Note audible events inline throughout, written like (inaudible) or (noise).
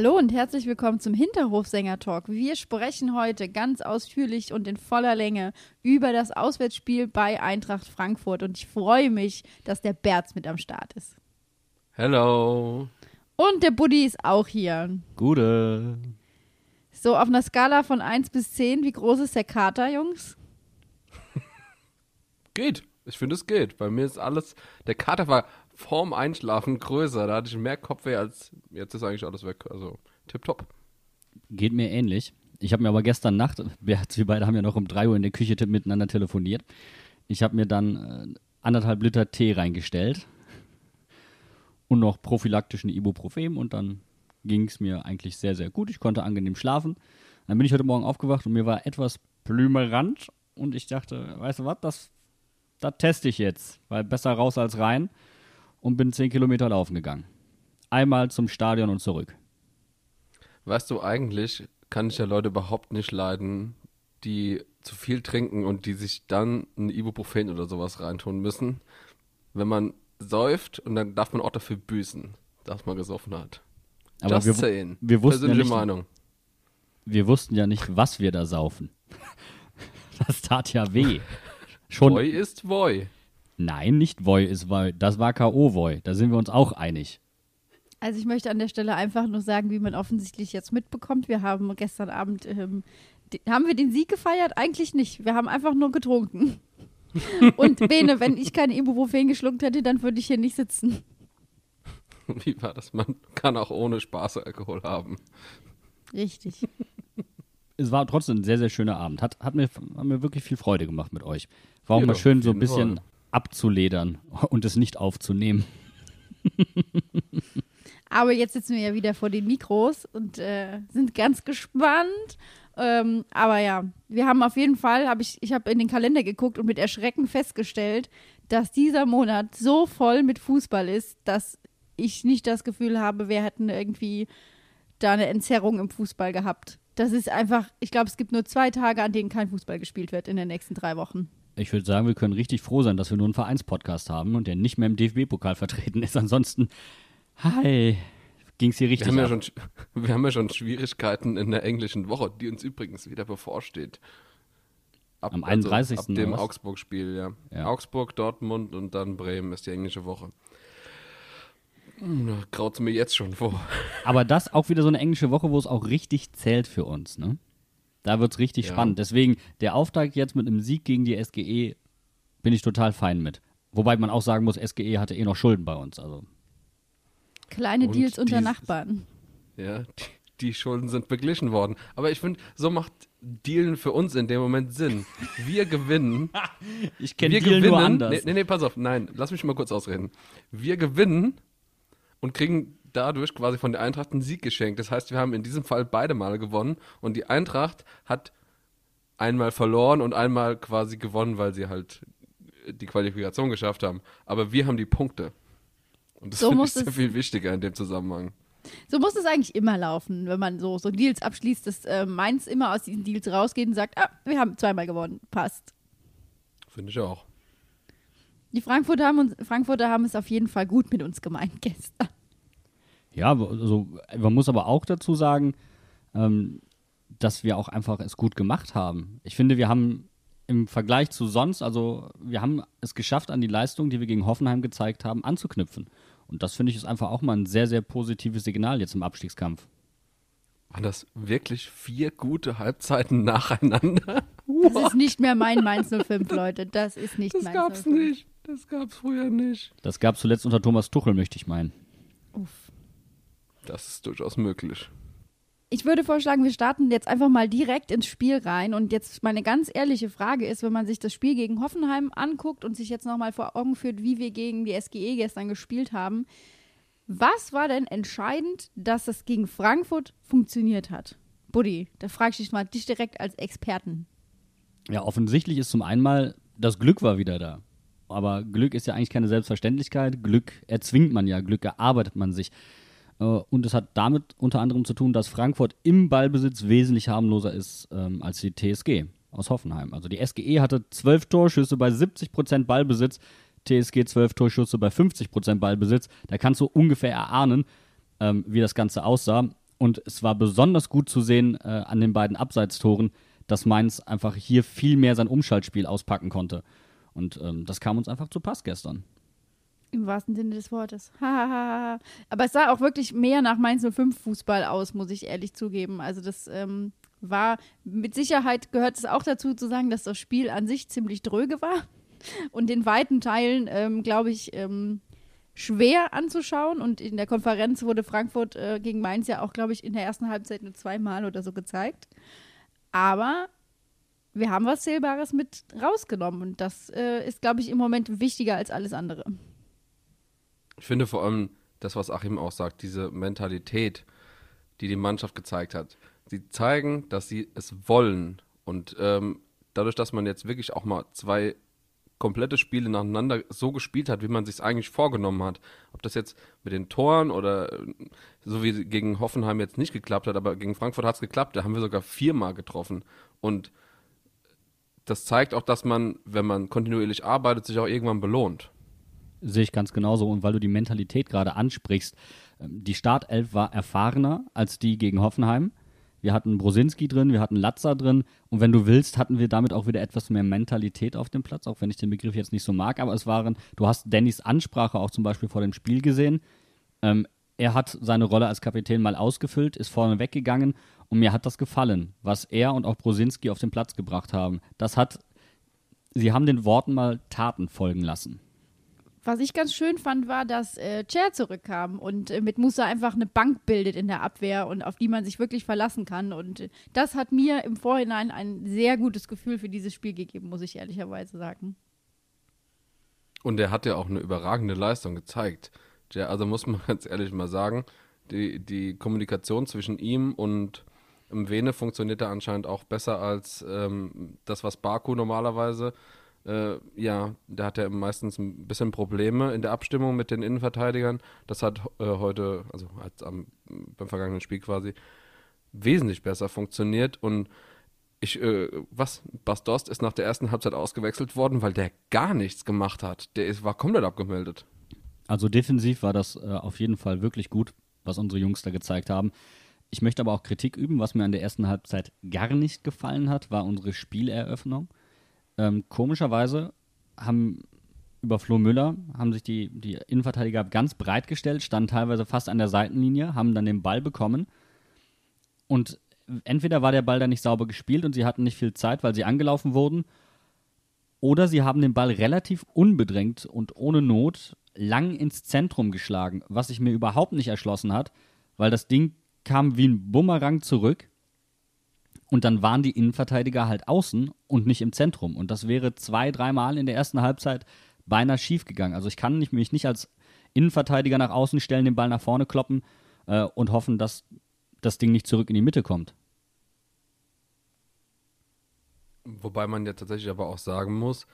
Hallo und herzlich willkommen zum Hinterhofsänger-Talk. Wir sprechen heute ganz ausführlich und in voller Länge über das Auswärtsspiel bei Eintracht Frankfurt und ich freue mich, dass der Berz mit am Start ist. Hello. Und der Buddy ist auch hier. Gute. So, auf einer Skala von 1 bis 10, wie groß ist der Kater, Jungs? (laughs) Geht. Ich finde, es geht. Bei mir ist alles. Der Kater war vorm Einschlafen größer. Da hatte ich mehr Kopfweh als. Jetzt ist eigentlich alles weg. Also, tipptopp. Geht mir ähnlich. Ich habe mir aber gestern Nacht, wir, beide haben ja noch um 3 Uhr in der Küche miteinander telefoniert. Ich habe mir dann äh, anderthalb Liter Tee reingestellt und noch prophylaktischen Ibuprofen und dann ging es mir eigentlich sehr, sehr gut. Ich konnte angenehm schlafen. Dann bin ich heute Morgen aufgewacht und mir war etwas blümerant und ich dachte, weißt du was, das, das teste ich jetzt, weil besser raus als rein und bin 10 Kilometer laufen gegangen. Einmal zum Stadion und zurück. Weißt du, eigentlich kann ich ja Leute überhaupt nicht leiden, die zu viel trinken und die sich dann ein Ibuprofen oder sowas reintun müssen. Wenn man säuft und dann darf man auch dafür büßen, dass man gesoffen hat. Aber Just wir, saying. wir wussten ja Persönliche nicht, Meinung. wir wussten ja nicht, was wir da saufen. (laughs) Das tat ja weh. (laughs) Schon. Boy ist Boy. Nein, nicht Voi ist Voi. Das war K.O. Voi. Da sind wir uns auch einig. Also ich möchte an der Stelle einfach nur sagen, wie man offensichtlich jetzt mitbekommt. Wir haben gestern Abend, ähm, haben wir den Sieg gefeiert? Eigentlich nicht. Wir haben einfach nur getrunken. (laughs) Und Bene, wenn ich kein Ibuprofen geschluckt hätte, dann würde ich hier nicht sitzen. (laughs) Wie war das? Man kann auch ohne Spaß Alkohol haben. Richtig. (laughs) Es war trotzdem ein sehr, sehr schöner Abend. Hat, hat, mir, hat mir wirklich viel Freude gemacht mit euch. War auch mal schön, so ein bisschen Fall. Abzuledern und es nicht aufzunehmen. Aber jetzt sitzen wir ja wieder vor den Mikros und äh, sind ganz gespannt. Ähm, aber ja, wir haben auf jeden Fall, hab ich, ich habe in den Kalender geguckt und mit Erschrecken festgestellt, dass dieser Monat so voll mit Fußball ist, dass ich nicht das Gefühl habe, wir hätten irgendwie da eine Entzerrung im Fußball gehabt. Das ist einfach, ich glaube, es gibt nur zwei Tage, an denen kein Fußball gespielt wird in den nächsten drei Wochen. Ich würde sagen, wir können richtig froh sein, dass wir nur einen Vereinspodcast haben und der nicht mehr im DFB-Pokal vertreten ist. Ansonsten, hi, ging es hier Wir richtig haben, ja schon, (laughs) wir haben ja schon Schwierigkeiten in der englischen Woche, die uns übrigens wieder bevorsteht. Ab, Am 31. ab dem? Augsburg-Spiel, ja. Ja. Augsburg, Dortmund und dann Bremen ist die englische Woche. Hm, graut mir jetzt schon vor. Aber das auch wieder so eine englische Woche, wo es auch richtig zählt für uns, ne? Da wird es richtig Ja. spannend. Deswegen, der Auftakt jetzt mit einem Sieg gegen die SGE bin ich total fein mit. Wobei man auch sagen muss, SGE hatte eh noch Schulden bei uns. Also Kleine Und Deals unter Nachbarn. Ja, die, die Schulden sind beglichen worden. Aber ich finde, so macht Dealen für uns in dem Moment Sinn. Wir gewinnen. (laughs) ich wir kenne Deal gewinnen. nur anders. Nee, nee, nee, pass auf. Nein, lass mich mal kurz ausreden. Wir gewinnen und kriegen dadurch quasi von der Eintracht einen Sieg geschenkt. Das heißt, wir haben in diesem Fall beide Male gewonnen und die Eintracht hat einmal verloren und einmal quasi gewonnen, weil sie halt die Qualifikation geschafft haben. Aber wir haben die Punkte. Und das So muss sehr viel wichtiger in dem Zusammenhang. So muss es eigentlich immer laufen, wenn man so, so Deals abschließt, dass äh, Mainz immer aus diesen Deals rausgeht und sagt, ah, wir haben zweimal gewonnen, passt. Finde ich auch. Die Frankfurter haben, uns, Frankfurter haben es auf jeden Fall gut mit uns gemeint gestern. Ja, also man muss aber auch dazu sagen, ähm, dass wir auch einfach es gut gemacht haben. Ich finde, wir haben im Vergleich zu sonst, also wir haben es geschafft, an die Leistung, die wir gegen Hoffenheim gezeigt haben, anzuknüpfen. Und das finde ich ist einfach auch mal ein sehr, sehr positives Signal jetzt im Abstiegskampf. Waren das wirklich vier gute Halbzeiten nacheinander? (laughs) Das ist nicht mehr mein Mainz 05, Leute. Das ist nicht Das Mainz gab's 05. nicht. Das gab's früher nicht. Das gab es zuletzt unter Thomas Tuchel, möchte ich meinen. Uff. Das ist durchaus möglich. Ich würde vorschlagen, wir starten jetzt einfach mal direkt ins Spiel rein. Und jetzt meine ganz ehrliche Frage ist, wenn man sich das Spiel gegen Hoffenheim anguckt und sich jetzt nochmal vor Augen führt, wie wir gegen die SGE gestern gespielt haben, was war denn entscheidend, dass es gegen Frankfurt funktioniert hat? Buddy, da frage ich dich mal dich direkt als Experten. Ja, offensichtlich ist zum einen mal, das Glück war wieder da. Aber Glück ist ja eigentlich keine Selbstverständlichkeit. Glück erzwingt man ja, Glück erarbeitet man sich. Äh, Und es hat damit unter anderem zu tun, dass Frankfurt im Ballbesitz wesentlich harmloser ist ähm, als die TSG aus Hoffenheim. Also die SGE hatte 12 Torschüsse bei 70% Ballbesitz, TSG 12 Torschüsse bei 50% Ballbesitz. Da kannst du ungefähr erahnen, ähm, wie das Ganze aussah. Und es war besonders gut zu sehen äh, an den beiden Abseitstoren, dass Mainz einfach hier viel mehr sein Umschaltspiel auspacken konnte. Und ähm, das kam uns einfach zu Pass gestern. Im wahrsten Sinne des Wortes. (laughs) Aber es sah auch wirklich mehr nach Mainz 05 Fußball aus, muss ich ehrlich zugeben. Also das ähm, war, mit Sicherheit gehört es auch dazu zu sagen, dass das Spiel an sich ziemlich dröge war (laughs) und in weiten Teilen, ähm, glaube ich, ähm, schwer anzuschauen. Und in der Konferenz wurde Frankfurt äh, gegen Mainz ja auch, glaube ich, in der ersten Halbzeit nur zweimal oder so gezeigt. Aber wir haben was Zählbares mit rausgenommen und das äh, ist, glaube ich, im Moment wichtiger als alles andere. Ich finde vor allem das, was Achim auch sagt, diese Mentalität, die die Mannschaft gezeigt hat. Sie zeigen, dass sie es wollen. Und ähm, dadurch, dass man jetzt wirklich auch mal zwei komplette Spiele nacheinander so gespielt hat, wie man sich eigentlich vorgenommen hat. Ob das jetzt mit den Toren oder äh, so wie gegen Hoffenheim jetzt nicht geklappt hat, aber gegen Frankfurt hat es geklappt. Da haben wir sogar viermal getroffen. Und das zeigt auch, dass man, wenn man kontinuierlich arbeitet, sich auch irgendwann belohnt. Sehe ich ganz genauso. Und weil du die Mentalität gerade ansprichst, ähm, die Startelf war erfahrener als die gegen Hoffenheim. Wir hatten Brosinski drin, wir hatten Latza drin. Und wenn du willst, hatten wir damit auch wieder etwas mehr Mentalität auf dem Platz, auch wenn ich den Begriff jetzt nicht so mag. Aber es waren, du hast Dannys Ansprache auch zum Beispiel vor dem Spiel gesehen. Ähm, er hat seine Rolle als Kapitän mal ausgefüllt, ist vorne weggegangen und mir hat das gefallen, was er und auch Brosinski auf den Platz gebracht haben. Das hat, sie haben den Worten mal Taten folgen lassen. Was ich ganz schön fand, war, dass äh, Chair zurückkam und äh, mit Musa einfach eine Bank bildet in der Abwehr und auf die man sich wirklich verlassen kann. Und äh, das hat mir im Vorhinein ein sehr gutes Gefühl für dieses Spiel gegeben, muss ich ehrlicherweise sagen. Und er hat ja auch eine überragende Leistung gezeigt. Also muss man (laughs) ganz ehrlich mal sagen, die, die Kommunikation zwischen ihm und Vene funktioniert da anscheinend auch besser als ähm, das, was Baku normalerweise äh, ja, da hat er meistens ein bisschen Probleme in der Abstimmung mit den Innenverteidigern. Das hat äh, heute, also hat am, beim vergangenen Spiel quasi wesentlich besser funktioniert und ich, äh, was? Bas Dost ist nach der ersten Halbzeit ausgewechselt worden, weil der gar nichts gemacht hat. Der ist, war komplett abgemeldet. Also defensiv war das äh, auf jeden Fall wirklich gut, was unsere Jungs da gezeigt haben. Ich möchte aber auch Kritik üben, was mir an der ersten Halbzeit gar nicht gefallen hat, war unsere Spieleröffnung. Ähm, komischerweise haben über Flo Müller haben sich die, die Innenverteidiger ganz breit gestellt, standen teilweise fast an der Seitenlinie, haben dann den Ball bekommen. Und entweder war der Ball dann nicht sauber gespielt und sie hatten nicht viel Zeit, weil sie angelaufen wurden, oder sie haben den Ball relativ unbedrängt und ohne Not lang ins Zentrum geschlagen, was sich mir überhaupt nicht erschlossen hat, weil das Ding kam wie ein Bumerang zurück und dann waren die Innenverteidiger halt außen und nicht im Zentrum. Und das wäre zwei, dreimal in der ersten Halbzeit beinahe schief gegangen. Also ich kann nicht, mich nicht als Innenverteidiger nach außen stellen, den Ball nach vorne kloppen äh, und hoffen, dass das Ding nicht zurück in die Mitte kommt. Wobei man ja tatsächlich aber auch sagen muss,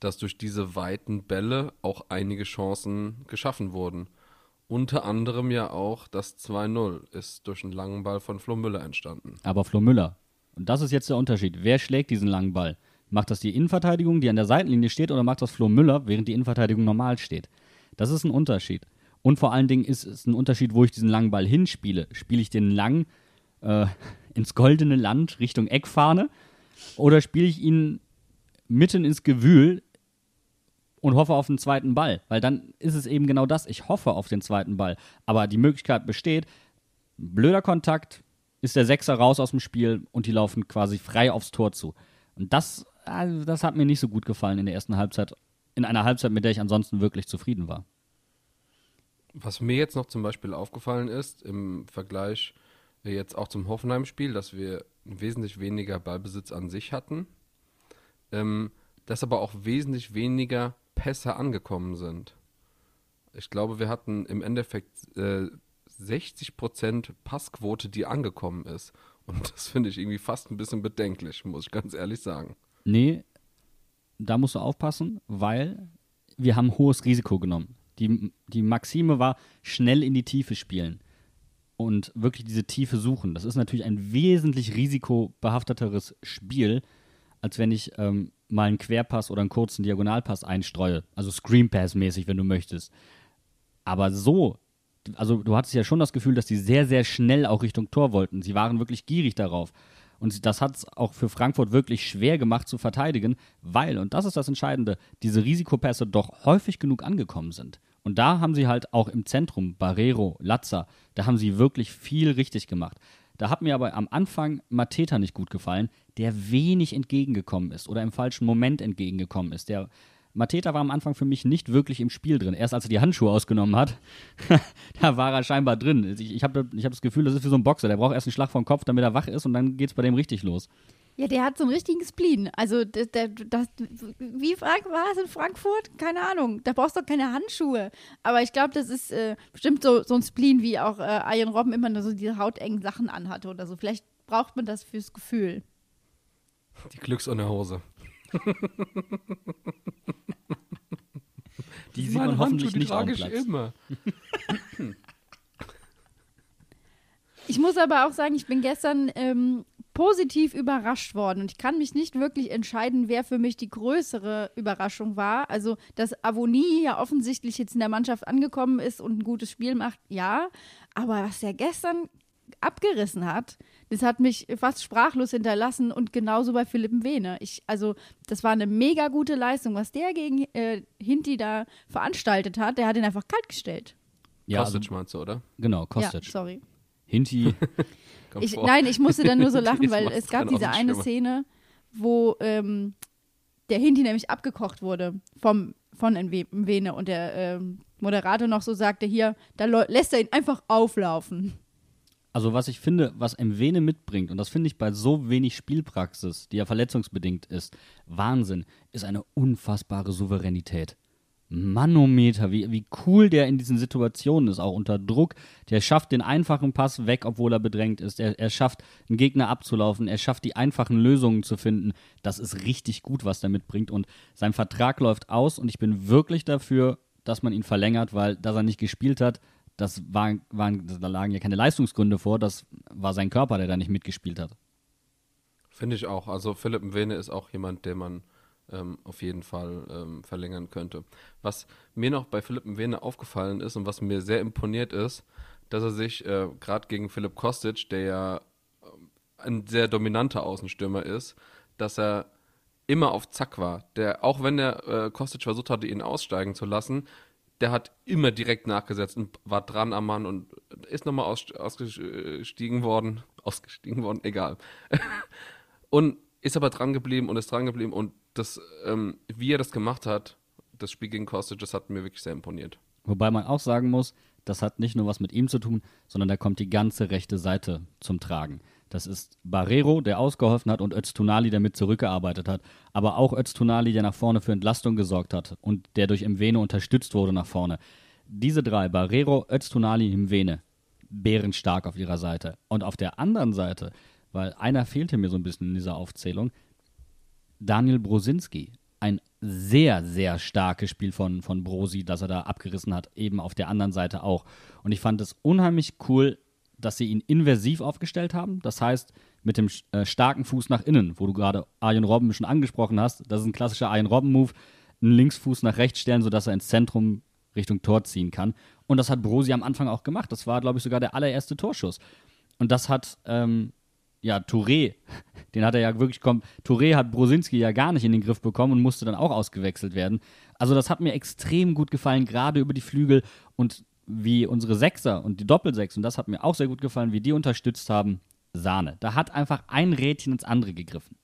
dass durch diese weiten Bälle auch einige Chancen geschaffen wurden. Unter anderem ja auch das 2-0 ist durch einen langen Ball von Flo Müller entstanden. Aber Flo Müller, und das ist jetzt der Unterschied, wer schlägt diesen langen Ball? Macht das die Innenverteidigung, die an der Seitenlinie steht, oder macht das Flo Müller, während die Innenverteidigung normal steht? Das ist ein Unterschied. Und vor allen Dingen ist es ein Unterschied, wo ich diesen langen Ball hinspiele. Spiele ich den lang äh, ins goldene Land Richtung Eckfahne oder spiele ich ihn mitten ins Gewühl und hoffe auf den zweiten Ball? Weil dann ist es eben genau das. Ich hoffe auf den zweiten Ball. Aber die Möglichkeit besteht, blöder Kontakt, ist der Sechser raus aus dem Spiel und die laufen quasi frei aufs Tor zu. Und das, also das hat mir nicht so gut gefallen in der ersten Halbzeit. in einer Halbzeit, mit der ich ansonsten wirklich zufrieden war. Was mir jetzt noch zum Beispiel aufgefallen ist, im Vergleich jetzt auch zum Hoffenheim-Spiel, dass wir wesentlich weniger Ballbesitz an sich hatten, ähm, dass aber auch wesentlich weniger Pässe angekommen sind. Ich glaube, wir hatten im Endeffekt äh, 60% Passquote, die angekommen ist. Und das finde ich irgendwie fast ein bisschen bedenklich, muss ich ganz ehrlich sagen. Nee, da musst du aufpassen, weil wir haben hohes Risiko genommen. Die, die Maxime war, schnell in die Tiefe spielen und wirklich diese Tiefe suchen. Das ist natürlich ein wesentlich risikobehafteteres Spiel, als wenn ich ähm, mal einen Querpass oder einen kurzen Diagonalpass einstreue. Also Screen Pass mäßig, wenn du möchtest. Aber so, also du hattest ja schon das Gefühl, dass die sehr, sehr schnell auch Richtung Tor wollten. Sie waren wirklich gierig darauf. Und das hat es auch für Frankfurt wirklich schwer gemacht zu verteidigen, weil, und das ist das Entscheidende, diese Risikopässe doch häufig genug angekommen sind. Und da haben sie halt auch im Zentrum, Barrero, Latza, da haben sie wirklich viel richtig gemacht. Da hat mir aber am Anfang Mateta nicht gut gefallen, der wenig entgegengekommen ist oder im falschen Moment entgegengekommen ist. Der Mateta war am Anfang für mich nicht wirklich im Spiel drin. Erst als er die Handschuhe ausgenommen hat, (laughs) da war er scheinbar drin. Ich, ich habe ich hab das Gefühl, das ist wie so ein Boxer. Der braucht erst einen Schlag vom Kopf, damit er wach ist und dann geht es bei dem richtig los. Ja, der hat so einen richtigen Spleen. Also, das, das, wie Frank war es in Frankfurt? Keine Ahnung. Da brauchst du doch keine Handschuhe. Aber ich glaube, das ist äh, bestimmt so, so ein Spleen, wie auch äh, Ian Robben immer nur so diese hautengen Sachen anhatte oder so. Vielleicht braucht man das fürs Gefühl. Die Glücks ohne Hose. Die sieht man hoffentlich nicht trage ich immer. Ich muss aber auch sagen, ich bin gestern ähm, positiv überrascht worden und ich kann mich nicht wirklich entscheiden, wer für mich die größere Überraschung war. Also, dass Avonie ja offensichtlich jetzt in der Mannschaft angekommen ist und ein gutes Spiel macht, ja. Aber was er gestern abgerissen hat, das hat mich fast sprachlos hinterlassen und genauso bei Philipp Wehne. Ich, also, das war eine mega gute Leistung, was der gegen äh, Hinti da veranstaltet hat. Der hat ihn einfach kalt gestellt. Ja, also, Kostic meinst du, oder? genau, Kostic. Ja, sorry. Hinti, (laughs) Ich, nein, ich musste dann nur so (laughs) lachen, weil es gab diese eine. Szene, wo ähm, der Hinti nämlich abgekocht wurde vom, von Nwe- Mwene und der ähm, Moderator noch so sagte, hier, da lässt er ihn einfach auflaufen. Also was ich finde, was Mwene mitbringt, und das finde ich bei so wenig Spielpraxis, die ja verletzungsbedingt ist, Wahnsinn, ist eine unfassbare Souveränität. Manometer, wie, wie cool der in diesen Situationen ist, auch unter Druck. Der schafft den einfachen Pass weg, obwohl er bedrängt ist. Er, er schafft, einen Gegner abzulaufen. Er schafft, die einfachen Lösungen zu finden. Das ist richtig gut, was der mitbringt. Und sein Vertrag läuft aus und ich bin wirklich dafür, dass man ihn verlängert, weil, dass er nicht gespielt hat, das war, waren, da lagen ja keine Leistungsgründe vor, das war sein Körper, der da nicht mitgespielt hat. Finde ich auch. Also Philipp Mwene ist auch jemand, den man ähm, auf jeden Fall ähm, verlängern könnte. Was mir noch bei Philipp Mwene aufgefallen ist und was mir sehr imponiert ist, dass er sich äh, gerade gegen Philipp Kostic, der ja ähm, ein sehr dominanter Außenstürmer ist, dass er immer auf Zack war. Der, auch wenn der äh, Kostic versucht hatte, ihn aussteigen zu lassen, der hat immer direkt nachgesetzt und war dran am Mann und ist nochmal aus, ausgestiegen worden. (laughs) Ausgestiegen worden, egal. (laughs) und ist aber dran geblieben und ist dran geblieben und das, ähm, wie er das gemacht hat, das Spiel gegen Kostic, das hat mir wirklich sehr imponiert. Wobei man auch sagen muss, das hat nicht nur was mit ihm zu tun, sondern da kommt die ganze rechte Seite zum Tragen. Das ist Barrero, der ausgeholfen hat, und Öztunali, der mit zurückgearbeitet hat. Aber auch Öztunali, der nach vorne für Entlastung gesorgt hat und der durch Mwene unterstützt wurde nach vorne. Diese drei, Barrero, Öztunali, Mwene, bärenstark auf ihrer Seite. Und auf der anderen Seite, weil einer fehlte mir so ein bisschen in dieser Aufzählung, Daniel Brosinski. Ein sehr, sehr starkes Spiel von, von Brosi, das er da abgerissen hat, eben auf der anderen Seite auch. Und ich fand es unheimlich cool, dass sie ihn inversiv aufgestellt haben. Das heißt, mit dem äh, starken Fuß nach innen, wo du gerade Arjen Robben schon angesprochen hast. Das ist ein klassischer Arjen Robben-Move. Einen Linksfuß nach rechts stellen, sodass er ins Zentrum Richtung Tor ziehen kann. Und das hat Brosi am Anfang auch gemacht. Das war, glaube ich, sogar der allererste Torschuss. Und das hat, ähm, ja, Touré, (laughs) den hat er ja wirklich kommen. Touré hat Brosinski ja gar nicht in den Griff bekommen und musste dann auch ausgewechselt werden. Also, das hat mir extrem gut gefallen, gerade über die Flügel und wie unsere Sechser und die Doppelsechs, und das hat mir auch sehr gut gefallen, wie die unterstützt haben. Sahne. Da hat einfach ein Rädchen ins andere gegriffen.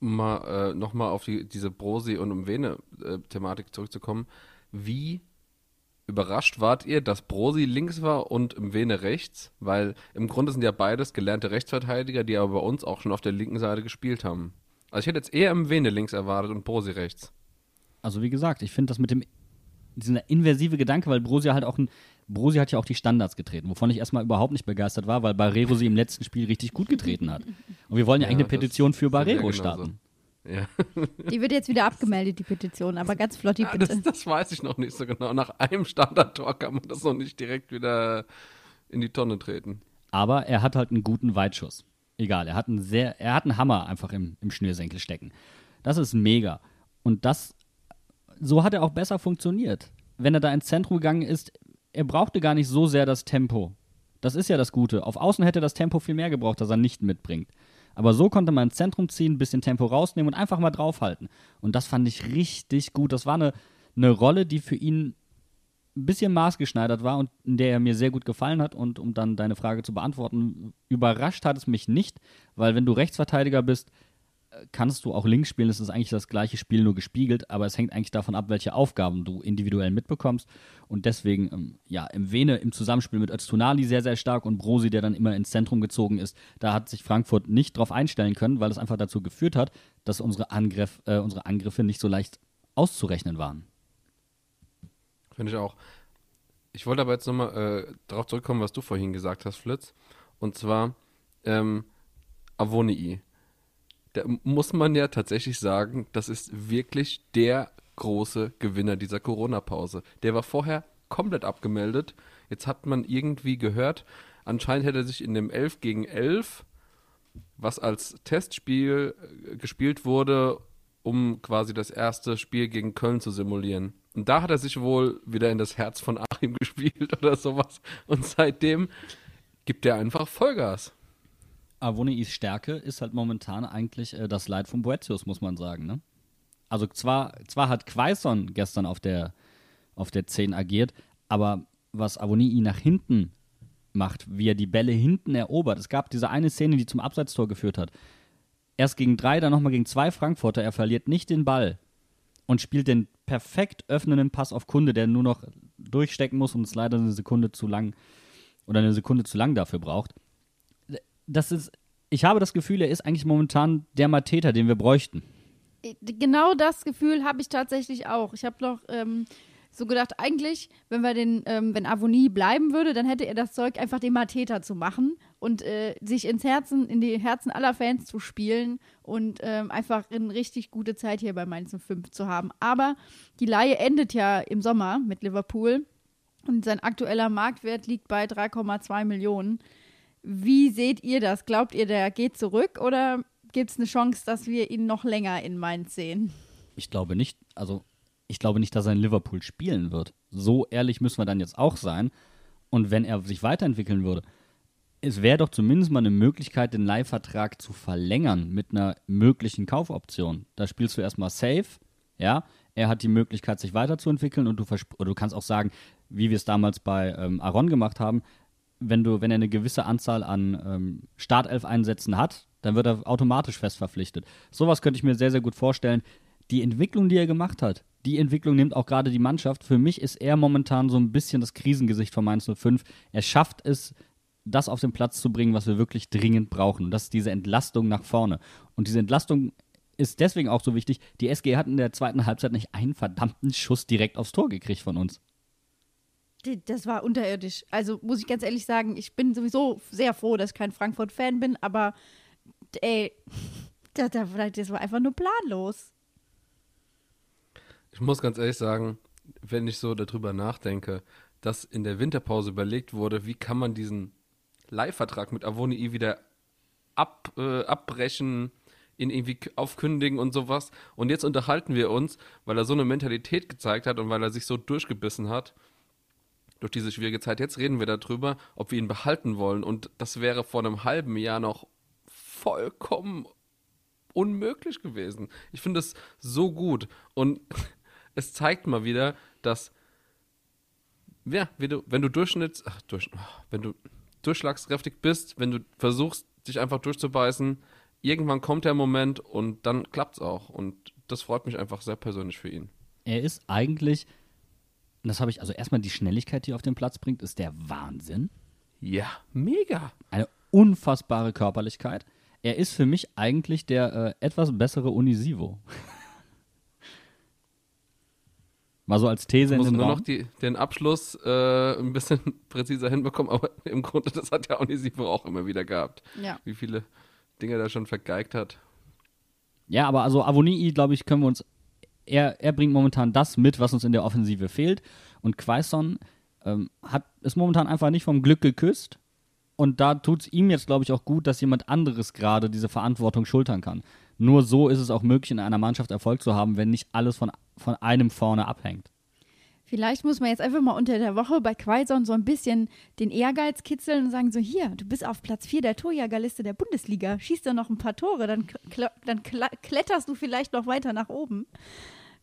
mal äh, nochmal auf die, diese Brosi- und Umvene-Thematik zurückzukommen. Wie überrascht wart ihr, dass Brosi links war und Mwene rechts? Weil im Grunde sind ja beides gelernte Rechtsverteidiger, die aber bei uns auch schon auf der linken Seite gespielt haben. Also ich hätte jetzt eher Mwene links erwartet und Brosi rechts. Also wie gesagt, ich finde das mit dem dieser inversive Gedanke, weil Brosi halt auch ein Brosi hat ja auch die Standards getreten, wovon ich erstmal überhaupt nicht begeistert war, weil Barrero sie im letzten Spiel richtig gut getreten hat. Und wir wollen ja, Ja, eigentlich eine Petition für ja Barrero genauso. starten. Ja, Die wird jetzt wieder abgemeldet, die Petition, aber ganz flott, die Ah, das, bitte. das weiß ich noch nicht so genau. Nach einem Standardtor kann man das noch nicht direkt wieder in die Tonne treten. Aber er hat halt einen guten Weitschuss. Egal, er hat einen sehr, er hat einen Hammer einfach im, im Schnürsenkel stecken. Das ist mega. Und das, so hat er auch besser funktioniert. Wenn er da ins Zentrum gegangen ist, er brauchte gar nicht so sehr das Tempo. Das ist ja das Gute. Auf Außen hätte das Tempo viel mehr gebraucht, das er nicht mitbringt. Aber so konnte man ins Zentrum ziehen, ein bisschen Tempo rausnehmen und einfach mal draufhalten. Und das fand ich richtig gut. Das war eine, eine Rolle, die für ihn ein bisschen maßgeschneidert war und in der er mir sehr gut gefallen hat. Und um dann deine Frage zu beantworten, überrascht hat es mich nicht, weil wenn du Rechtsverteidiger bist, kannst du auch links spielen. Es ist eigentlich das gleiche Spiel, nur gespiegelt, aber es hängt eigentlich davon ab, welche Aufgaben du individuell mitbekommst. Und deswegen, ähm, ja, im Vene im Zusammenspiel mit Öztunali sehr, sehr stark und Brosi, der dann immer ins Zentrum gezogen ist, da hat sich Frankfurt nicht drauf einstellen können, weil es einfach dazu geführt hat, dass unsere, Angriff, äh, unsere Angriffe nicht so leicht auszurechnen waren. Finde ich auch. Ich wollte aber jetzt nochmal äh, darauf zurückkommen, was du vorhin gesagt hast, Flitz. Und zwar ähm, Avonii. Da muss man ja tatsächlich sagen, das ist wirklich der große Gewinner dieser Corona-Pause. Der war vorher komplett abgemeldet. Jetzt hat man irgendwie gehört, anscheinend hätte er sich in dem 11 gegen 11, was als Testspiel äh, gespielt wurde, um quasi das erste Spiel gegen Köln zu simulieren. Und da hat er sich wohl wieder in das Herz von Achim (laughs) gespielt oder sowas. Und seitdem gibt er einfach Vollgas. Avonis Stärke ist halt momentan eigentlich äh, das Leid von Boetius, muss man sagen. Ne? Also zwar, zwar hat Quaison gestern auf der, auf der 10 agiert, aber was Avoni nach hinten macht, wie er die Bälle hinten erobert. Es gab diese eine Szene, die zum Abseitstor geführt hat. Erst gegen drei, dann nochmal gegen zwei Frankfurter. Er verliert nicht den Ball und spielt den perfekt öffnenden Pass auf Kunde, der nur noch durchstecken muss und es leider eine Sekunde zu lang oder eine Sekunde zu lang dafür braucht das ist, ich habe das Gefühl, er ist eigentlich momentan der Matheter, den wir bräuchten. Genau das Gefühl habe ich tatsächlich auch. Ich habe noch ähm, so gedacht, eigentlich, wenn wir den, ähm, wenn Avonie bleiben würde, dann hätte er das Zeug, einfach den Matheter zu machen und äh, sich ins Herzen, in die Herzen aller Fans zu spielen und ähm, einfach eine richtig gute Zeit hier bei Mainz 05 zu haben. Aber die Laie endet ja im Sommer mit Liverpool und sein aktueller Marktwert liegt bei 3,2 Millionen. Wie seht ihr das? Glaubt ihr, der geht zurück oder gibt es eine Chance, dass wir ihn noch länger in Mainz sehen? Ich glaube nicht, also ich glaube nicht, dass er in Liverpool spielen wird. So ehrlich müssen wir dann jetzt auch sein. Und wenn er sich weiterentwickeln würde, es wäre doch zumindest mal eine Möglichkeit, den Leihvertrag zu verlängern mit einer möglichen Kaufoption. Da spielst du erstmal safe, ja. Er hat die Möglichkeit, sich weiterzuentwickeln und du, du kannst auch sagen, wie wir es damals bei ähm, Aaron gemacht haben, wenn du, wenn er eine gewisse Anzahl an ähm, Startelf-Einsätzen hat, dann wird er automatisch fest verpflichtet. Sowas könnte ich mir sehr, sehr gut vorstellen. Die Entwicklung, die er gemacht hat, die Entwicklung nimmt auch gerade die Mannschaft. Für mich ist er momentan so ein bisschen das Krisengesicht von Mainz 05. Er schafft es, das auf den Platz zu bringen, was wir wirklich dringend brauchen. Und das ist diese Entlastung nach vorne. Und diese Entlastung ist deswegen auch so wichtig. Die SG hat in der zweiten Halbzeit nicht einen verdammten Schuss direkt aufs Tor gekriegt von uns. Das war unterirdisch. Also muss ich ganz ehrlich sagen, ich bin sowieso sehr froh, dass ich kein Frankfurt-Fan bin, aber ey, (laughs) das, war einfach nur planlos. Ich muss ganz ehrlich sagen, wenn ich so darüber nachdenke, dass in der Winterpause überlegt wurde, wie kann man diesen Leihvertrag mit Avoni wieder ab, äh, abbrechen, ihn irgendwie aufkündigen und sowas. Und jetzt unterhalten wir uns, weil er so eine Mentalität gezeigt hat und weil er sich so durchgebissen hat durch diese schwierige Zeit. Jetzt reden wir darüber, ob wir ihn behalten wollen. Und das wäre vor einem halben Jahr noch vollkommen unmöglich gewesen. Ich finde es so gut. Und (laughs) es zeigt mal wieder, dass ja, wenn du, wenn du Durchschnitts, ach, durch, wenn du durchschlagskräftig bist, wenn du versuchst, dich einfach durchzubeißen, irgendwann kommt der Moment und dann klappt's auch. Und das freut mich einfach sehr persönlich für ihn. Er ist eigentlich, das habe ich, also erstmal die Schnelligkeit, die er auf den Platz bringt, ist der Wahnsinn. Ja, mega. Eine unfassbare Körperlichkeit. Er ist für mich eigentlich der äh, etwas bessere Unisivo. (laughs) Mal so als These Ich in muss den nur Raum. noch die, den Abschluss äh, ein bisschen (laughs) präziser hinbekommen, aber im Grunde, das hat ja Onisivo auch immer wieder gehabt. Ja. Wie viele Dinge er schon vergeigt hat. Ja, aber also Avonii, glaube ich, können wir uns. Er, er bringt momentan das mit, was uns in der Offensive fehlt. Und Quaison ähm, hat, ist momentan einfach nicht vom Glück geküsst. Und da tut es ihm jetzt, glaube ich, auch gut, dass jemand anderes gerade diese Verantwortung schultern kann. Nur so ist es auch möglich, in einer Mannschaft Erfolg zu haben, wenn nicht alles von, von einem vorne abhängt. Vielleicht muss man jetzt einfach mal unter der Woche bei Quaison so ein bisschen den Ehrgeiz kitzeln und sagen so, hier, du bist auf Platz 4 der Torjägerliste der Bundesliga, schießt da noch ein paar Tore, dann, dann kletterst du vielleicht noch weiter nach oben.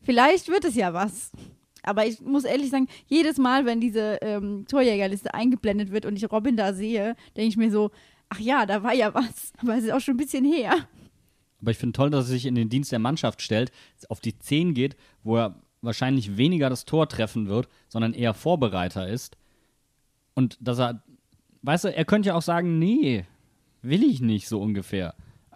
Vielleicht wird es ja was. Aber ich muss ehrlich sagen, jedes Mal, wenn diese ähm, Torjägerliste eingeblendet wird und ich Robin da sehe, denke ich mir so, ach ja, da war ja was. Aber es ist auch schon ein bisschen her. Aber ich finde toll, dass er sich in den Dienst der Mannschaft stellt, auf die 10 geht, wo er wahrscheinlich weniger das Tor treffen wird, sondern eher Vorbereiter ist. Und dass er, weißt du, er könnte ja auch sagen, nee, will ich nicht so ungefähr.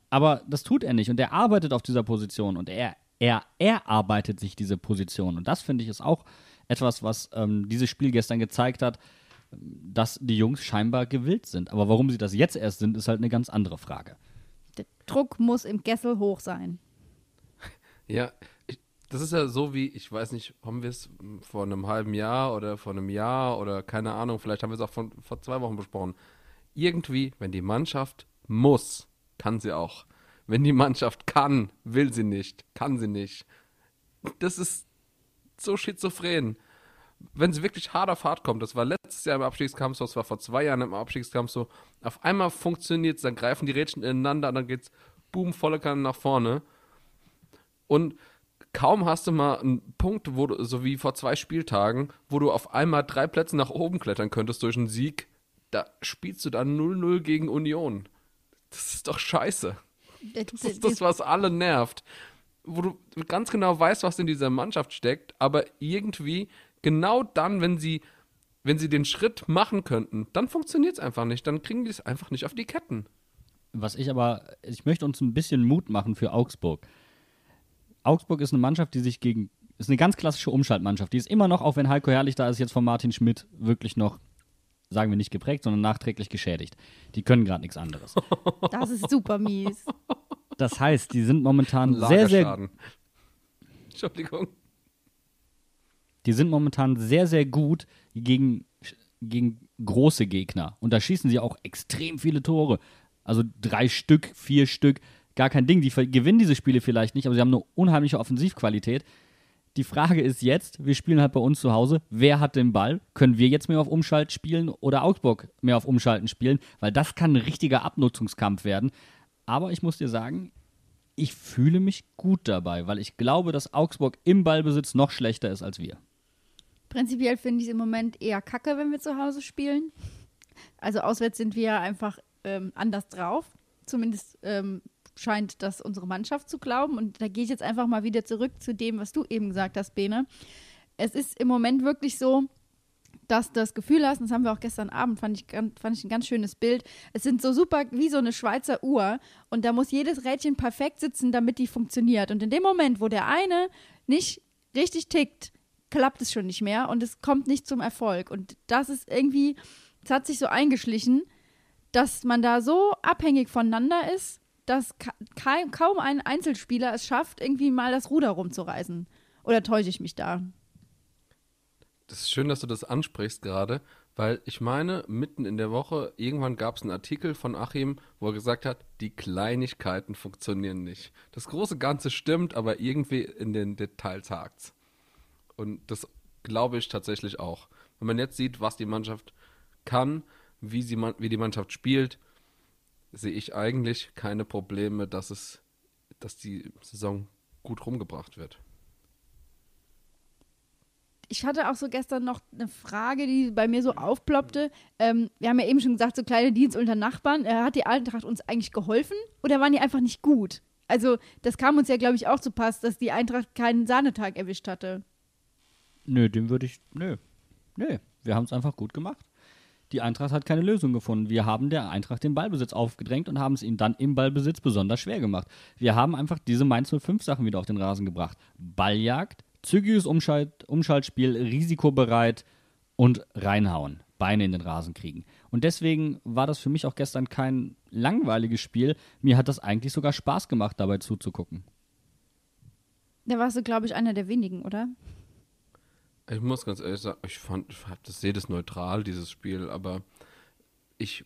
Aber das tut er nicht und er arbeitet auf dieser Position und er, er erarbeitet sich diese Position. Und das finde ich ist auch etwas, was ähm, dieses Spiel gestern gezeigt hat, dass die Jungs scheinbar gewillt sind. Aber warum sie das jetzt erst sind, ist halt eine ganz andere Frage. Der Druck muss im Kessel hoch sein. (laughs) Ja, ich, das ist ja so wie, ich weiß nicht, haben wir es vor einem halben Jahr oder vor einem Jahr oder keine Ahnung, vielleicht haben wir es auch von, vor zwei Wochen besprochen. Irgendwie, wenn die Mannschaft muss, kann sie auch. Wenn die Mannschaft kann, will sie nicht, kann sie nicht. Das ist so schizophren. Wenn sie wirklich hart auf hart kommt, das war letztes Jahr im Abstiegskampf so, das war vor zwei Jahren im Abstiegskampf so, auf einmal funktioniert es, dann greifen die Rädchen ineinander und dann geht's boom, volle Kanne nach vorne. Und kaum hast du mal einen Punkt, wo du, so wie vor zwei Spieltagen, wo du auf einmal drei Plätze nach oben klettern könntest durch einen Sieg, da spielst du dann 0-0 gegen Union. Das ist doch scheiße. Das ist das, was alle nervt. Wo du ganz genau weißt, was in dieser Mannschaft steckt, aber irgendwie genau dann, wenn sie, wenn sie den Schritt machen könnten, dann funktioniert es einfach nicht. Dann kriegen die es einfach nicht auf die Ketten. Was ich aber, ich möchte uns ein bisschen Mut machen für Augsburg. Augsburg ist eine Mannschaft, die sich gegen, ist eine ganz klassische Umschaltmannschaft. Die ist immer noch, auch wenn Heiko Herrlich da ist, jetzt von Martin Schmidt wirklich noch, sagen wir nicht geprägt, sondern nachträglich geschädigt. Die können gerade nichts anderes. (laughs) Das ist super mies. Das heißt, die sind momentan sehr, sehr. Entschuldigung. die sind momentan sehr, sehr gut gegen, gegen große Gegner. Und da schießen sie auch extrem viele Tore. Also drei Stück, vier Stück, gar kein Ding. Die gewinnen diese Spiele vielleicht nicht, aber sie haben eine unheimliche Offensivqualität. Die Frage ist jetzt, wir spielen halt bei uns zu Hause, wer hat den Ball? Können wir jetzt mehr auf Umschalt spielen oder Augsburg mehr auf Umschalten spielen? Weil das kann ein richtiger Abnutzungskampf werden. Aber ich muss dir sagen, ich fühle mich gut dabei, weil ich glaube, dass Augsburg im Ballbesitz noch schlechter ist als wir. Prinzipiell finde ich es im Moment eher kacke, wenn wir zu Hause spielen. Also auswärts sind wir einfach ähm, anders drauf. Zumindest ähm, scheint das unsere Mannschaft zu glauben. Und da gehe ich jetzt einfach mal wieder zurück zu dem, was du eben gesagt hast, Bene. Es ist im Moment wirklich so, dass du das Gefühl hast, und das haben wir auch gestern Abend, fand ich, fand ich ein ganz schönes Bild. Es sind so super wie so eine Schweizer Uhr und da muss jedes Rädchen perfekt sitzen, damit die funktioniert. Und in dem Moment, wo der eine nicht richtig tickt, klappt es schon nicht mehr und es kommt nicht zum Erfolg. Und das ist irgendwie, es hat sich so eingeschlichen, dass man da so abhängig voneinander ist, dass ka kaum ein Einzelspieler es schafft, irgendwie mal das Ruder rumzureißen. Oder täusche ich mich da? Das ist schön, dass du das ansprichst gerade, weil ich meine, mitten in der Woche, irgendwann gab es einen Artikel von Achim, wo er gesagt hat, die Kleinigkeiten funktionieren nicht. Das große Ganze stimmt, aber irgendwie in den Details hakt's. Und das glaube ich tatsächlich auch. Wenn man jetzt sieht, was die Mannschaft kann, wie, sie, man- wie die Mannschaft spielt, sehe ich eigentlich keine Probleme, dass es, dass die Saison gut rumgebracht wird. ich hatte auch so gestern noch eine Frage, die bei mir so aufploppte. Ähm, wir haben ja eben schon gesagt, so kleine Dienst unter Nachbarn. Äh, hat die Eintracht uns eigentlich geholfen oder waren die einfach nicht gut? Also, das kam uns ja, glaube ich, auch zu Pass, dass die Eintracht keinen Sahnetag erwischt hatte. Nö, dem würde ich. Nö. Nö. Wir haben es einfach gut gemacht. Die Eintracht hat keine Lösung gefunden. Wir haben der Eintracht den Ballbesitz aufgedrängt und haben es ihnen dann im Ballbesitz besonders schwer gemacht. Wir haben einfach diese Mainz 05 Sachen wieder auf den Rasen gebracht. Balljagd, zügiges Umschalt, Umschaltspiel, risikobereit und reinhauen. Beine in den Rasen kriegen. Und deswegen war das für mich auch gestern kein langweiliges Spiel. Mir hat das eigentlich sogar Spaß gemacht, dabei zuzugucken. Da warst du, glaube ich, einer der wenigen, oder? Ich muss ganz ehrlich sagen, ich fand, ich das sehe das neutral, dieses Spiel, aber ich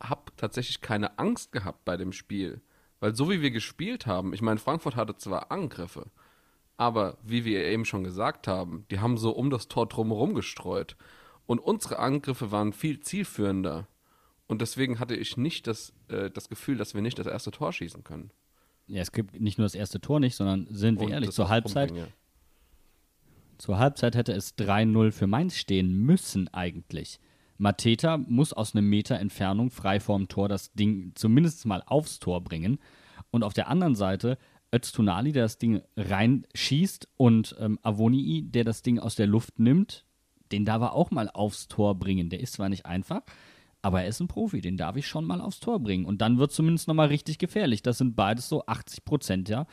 habe tatsächlich keine Angst gehabt bei dem Spiel. Weil so wie wir gespielt haben, ich meine, Frankfurt hatte zwar Angriffe, aber wie wir eben schon gesagt haben, die haben so um das Tor drumherum gestreut. Und unsere Angriffe waren viel zielführender. Und deswegen hatte ich nicht das, äh, das Gefühl, dass wir nicht das erste Tor schießen können. Ja, es gibt nicht nur das erste Tor nicht, sondern sind wir Und ehrlich, zur Halbzeit, rumbringen, ja. Zur Halbzeit hätte es 3-0 für Mainz stehen müssen eigentlich. Mateta muss aus einem Meter Entfernung frei vorm Tor das Ding zumindest mal aufs Tor bringen. Und auf der anderen Seite Öztunali, der das Ding reinschießt und ähm, Avonii, der das Ding aus der Luft nimmt, den darf er auch mal aufs Tor bringen. Der ist zwar nicht einfach, aber er ist ein Profi, den darf ich schon mal aufs Tor bringen. Und dann wird zumindest nochmal richtig gefährlich. Das sind beides so 80 Prozent, ja.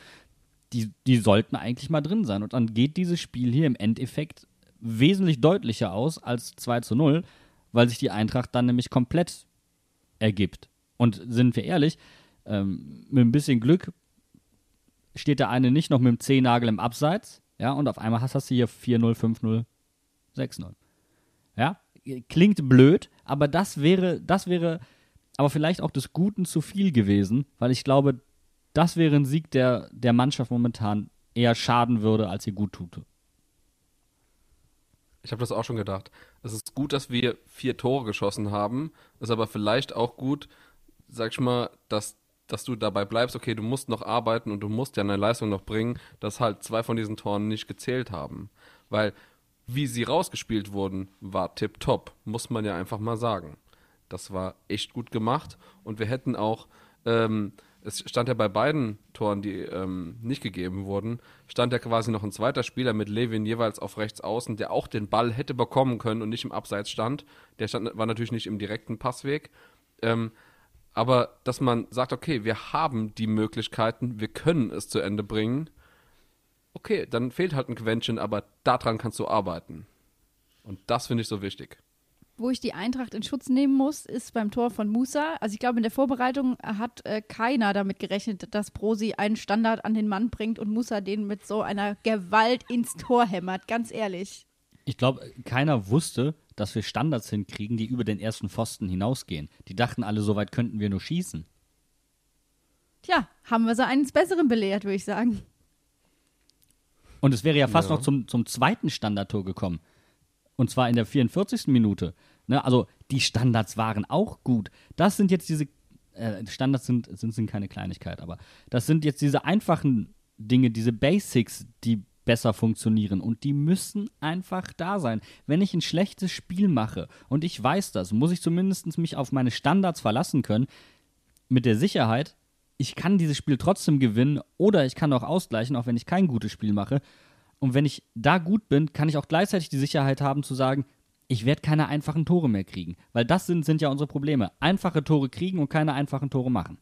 Die, die sollten eigentlich mal drin sein. Und dann geht dieses Spiel hier im Endeffekt wesentlich deutlicher aus als 2 zu 0, weil sich die Eintracht dann nämlich komplett ergibt. Und sind wir ehrlich, ähm, mit ein bisschen Glück steht der eine nicht noch mit dem Zehennagel im Abseits, ja, und auf einmal hast, hast du hier 4-0, 5-0, 6-0. Ja, klingt blöd, aber das wäre, das wäre aber vielleicht auch des Guten zu viel gewesen, weil ich glaube, das wäre ein Sieg, der der Mannschaft momentan eher schaden würde, als ihr gut tut. Ich habe das auch schon gedacht. Es ist gut, dass wir vier Tore geschossen haben. Ist aber vielleicht auch gut, sag ich mal, dass, dass du dabei bleibst, okay, du musst noch arbeiten und du musst ja eine Leistung noch bringen, dass halt zwei von diesen Toren nicht gezählt haben. Weil, wie sie rausgespielt wurden, war tipptopp, muss man ja einfach mal sagen. Das war echt gut gemacht und wir hätten auch, ähm, es stand ja bei beiden Toren, die ähm, nicht gegeben wurden, stand ja quasi noch ein zweiter Spieler mit Levin jeweils auf rechts außen, der auch den Ball hätte bekommen können und nicht im Abseits stand. Der stand, war natürlich nicht im direkten Passweg. Ähm, aber dass man sagt, okay, wir haben die Möglichkeiten, wir können es zu Ende bringen. Okay, dann fehlt halt ein Quäntchen, aber daran kannst du arbeiten. Und das finde ich so wichtig. Wo ich die Eintracht in Schutz nehmen muss, ist beim Tor von Musa. Also ich glaube, in der Vorbereitung hat äh, keiner damit gerechnet, dass Brosi einen Standard an den Mann bringt und Musa den mit so einer Gewalt ins Tor hämmert. Ganz ehrlich. Ich glaube, keiner wusste, dass wir Standards hinkriegen, die über den ersten Pfosten hinausgehen. Die dachten alle, so weit könnten wir nur schießen. Tja, haben wir so eines Besseren belehrt, würde ich sagen. Und es wäre ja fast Ja. noch zum, zum zweiten Standardtor gekommen. Und zwar in der 44. Minute. Ne, also die Standards waren auch gut. Das sind jetzt diese, äh, Standards sind, sind, sind keine Kleinigkeit, aber das sind jetzt diese einfachen Dinge, diese Basics, die besser funktionieren. Und die müssen einfach da sein. Wenn ich ein schlechtes Spiel mache und ich weiß das, muss ich zumindest mich auf meine Standards verlassen können, mit der Sicherheit, ich kann dieses Spiel trotzdem gewinnen oder ich kann auch ausgleichen, auch wenn ich kein gutes Spiel mache. Und wenn ich da gut bin, kann ich auch gleichzeitig die Sicherheit haben zu sagen, ich werde keine einfachen Tore mehr kriegen. Weil das sind, sind ja unsere Probleme. Einfache Tore kriegen und keine einfachen Tore machen.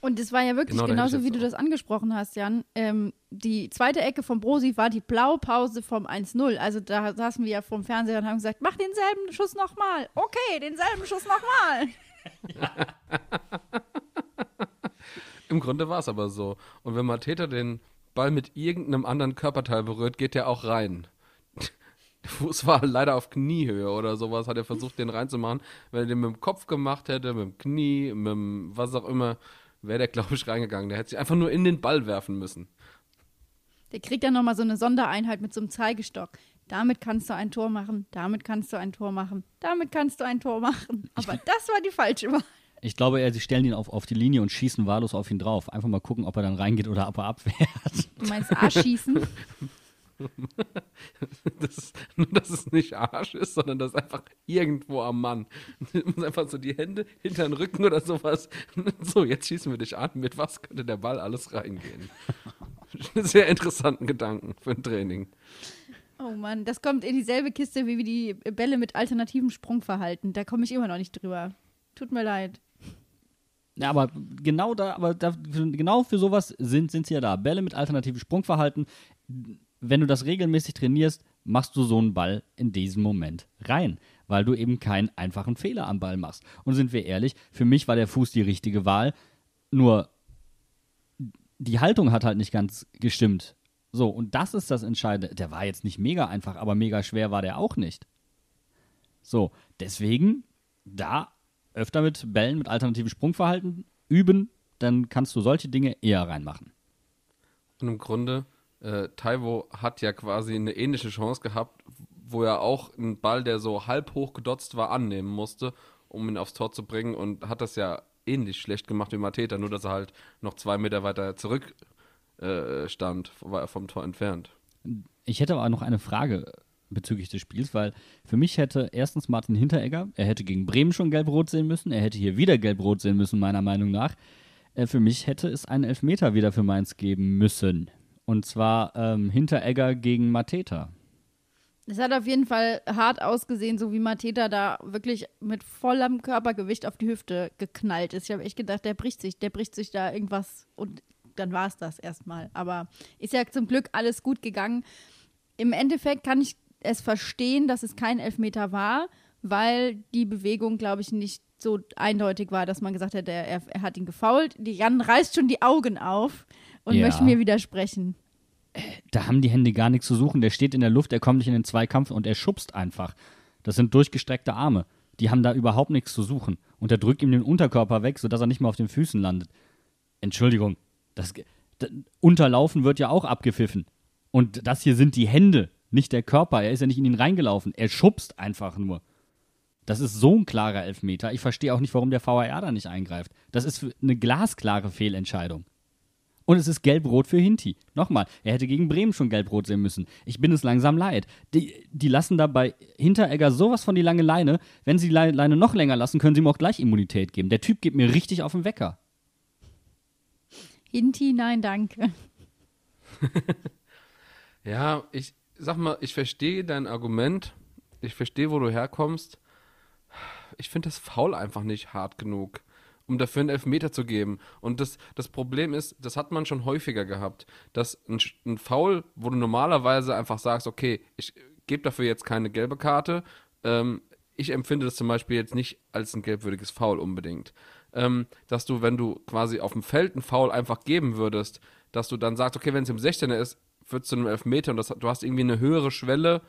Und es war ja wirklich Genau, genauso, wie du das angesprochen hast, Jan. Ähm, die zweite Ecke von Brosi war die Blaupause vom 1-0. Also da saßen wir ja vorm Fernseher und haben gesagt, mach denselben Schuss nochmal. Okay, denselben Schuss nochmal. (laughs) Im Grunde war es aber so. Und wenn Mateta den Ball mit irgendeinem anderen Körperteil berührt, geht der auch rein. (laughs) Der Fuß war leider auf Kniehöhe oder sowas, hat er versucht, den reinzumachen. Wenn er den mit dem Kopf gemacht hätte, mit dem Knie, mit dem was auch immer, wäre der, glaube ich, reingegangen. Der hätte sich einfach nur in den Ball werfen müssen. Der kriegt dann nochmal so eine Sondereinheit mit so einem Zeigestock. Damit kannst du ein Tor machen, damit kannst du ein Tor machen, damit kannst du ein Tor machen. Aber das war die falsche Wahl. Ich glaube, eher, sie stellen ihn auf, auf die Linie und schießen wahllos auf ihn drauf. Einfach mal gucken, ob er dann reingeht oder ob er abwehrt. Du meinst A-Schießen? (laughs) Das ist, nur, dass es nicht Arsch ist, sondern das ist einfach irgendwo am Mann. Du musst einfach so die Hände hinter den Rücken oder sowas. So, jetzt schießen wir dich an. Mit was könnte der Ball alles reingehen? (laughs) Sehr interessanten Gedanken für ein Training. Oh Mann, das kommt in dieselbe Kiste wie die Bälle mit alternativem Sprungverhalten. Da komme ich immer noch nicht drüber. Tut mir leid. Ja, aber genau da, aber da, genau für sowas sind, sind sie ja da. Bälle mit alternativem Sprungverhalten. Wenn du das regelmäßig trainierst, machst du so einen Ball in diesem Moment rein, weil du eben keinen einfachen Fehler am Ball machst. Und sind wir ehrlich, für mich war der Fuß die richtige Wahl, nur die Haltung hat halt nicht ganz gestimmt. So, und das ist das Entscheidende. Der war jetzt nicht mega einfach, aber mega schwer war der auch nicht. So, deswegen da öfter mit Bällen mit alternativem Sprungverhalten üben, dann kannst du solche Dinge eher reinmachen. Und im Grunde, äh, Taiwo hat ja quasi eine ähnliche Chance gehabt, wo er auch einen Ball, der so halb hoch gedotzt war, annehmen musste, um ihn aufs Tor zu bringen und hat das ja ähnlich schlecht gemacht wie Mateta, nur dass er halt noch zwei Meter weiter zurück äh, stand, war er vom Tor entfernt. Ich hätte aber noch eine Frage bezüglich des Spiels, weil für mich hätte erstens Martin Hinteregger, er hätte gegen Bremen schon gelb-rot sehen müssen, er hätte hier wieder gelb-rot sehen müssen, meiner Meinung nach. Äh, für mich hätte es einen Elfmeter wieder für Mainz geben müssen. Und zwar ähm, Hinteregger gegen Mateta. Es hat auf jeden Fall hart ausgesehen, so wie Mateta da wirklich mit vollem Körpergewicht auf die Hüfte geknallt ist. Ich habe echt gedacht, der bricht sich, der bricht sich da irgendwas und dann war es das erstmal. Aber ist ja zum Glück alles gut gegangen. Im Endeffekt kann ich es verstehen, dass es kein Elfmeter war, weil die Bewegung, glaube ich, nicht so eindeutig war, dass man gesagt hätte, er, er hat ihn gefault. Die Jan reißt schon die Augen auf und Ja. möchte mir widersprechen. Da haben die Hände gar nichts zu suchen. Der steht in der Luft, er kommt nicht in den Zweikampf und er schubst einfach. Das sind durchgestreckte Arme. Die haben da überhaupt nichts zu suchen. Und er drückt ihm den Unterkörper weg, sodass er nicht mehr auf den Füßen landet. Entschuldigung, das, das Unterlaufen wird ja auch abgepfiffen. Und das hier sind die Hände, nicht der Körper. Er ist ja nicht in ihn reingelaufen. Er schubst einfach nur. Das ist so ein klarer Elfmeter. Ich verstehe auch nicht, warum der VAR da nicht eingreift. Das ist eine glasklare Fehlentscheidung. Und es ist gelb-rot für Hinti. Nochmal, er hätte gegen Bremen schon gelb-rot sehen müssen. Ich bin es langsam leid. Die, die lassen da bei Hinteregger sowas von die lange Leine. Wenn sie die Leine Leine noch länger lassen, können sie ihm auch gleich Immunität geben. Der Typ geht mir richtig auf den Wecker. Hinti, nein, danke. (laughs) Ja, ich sag mal, ich verstehe dein Argument. Ich verstehe, wo du herkommst. Ich finde das Foul einfach nicht hart genug, um dafür einen Elfmeter zu geben. Und das, das Problem ist, das hat man schon häufiger gehabt, dass ein, ein Foul, wo du normalerweise einfach sagst, okay, ich gebe dafür jetzt keine gelbe Karte. Ähm, ich empfinde das zum Beispiel jetzt nicht als ein gelbwürdiges Foul unbedingt. Ähm, dass du, wenn du quasi auf dem Feld einen Foul einfach geben würdest, dass du dann sagst, okay, wenn es im 16er ist, wird zu einem Elfmeter und das, du hast irgendwie eine höhere Schwelle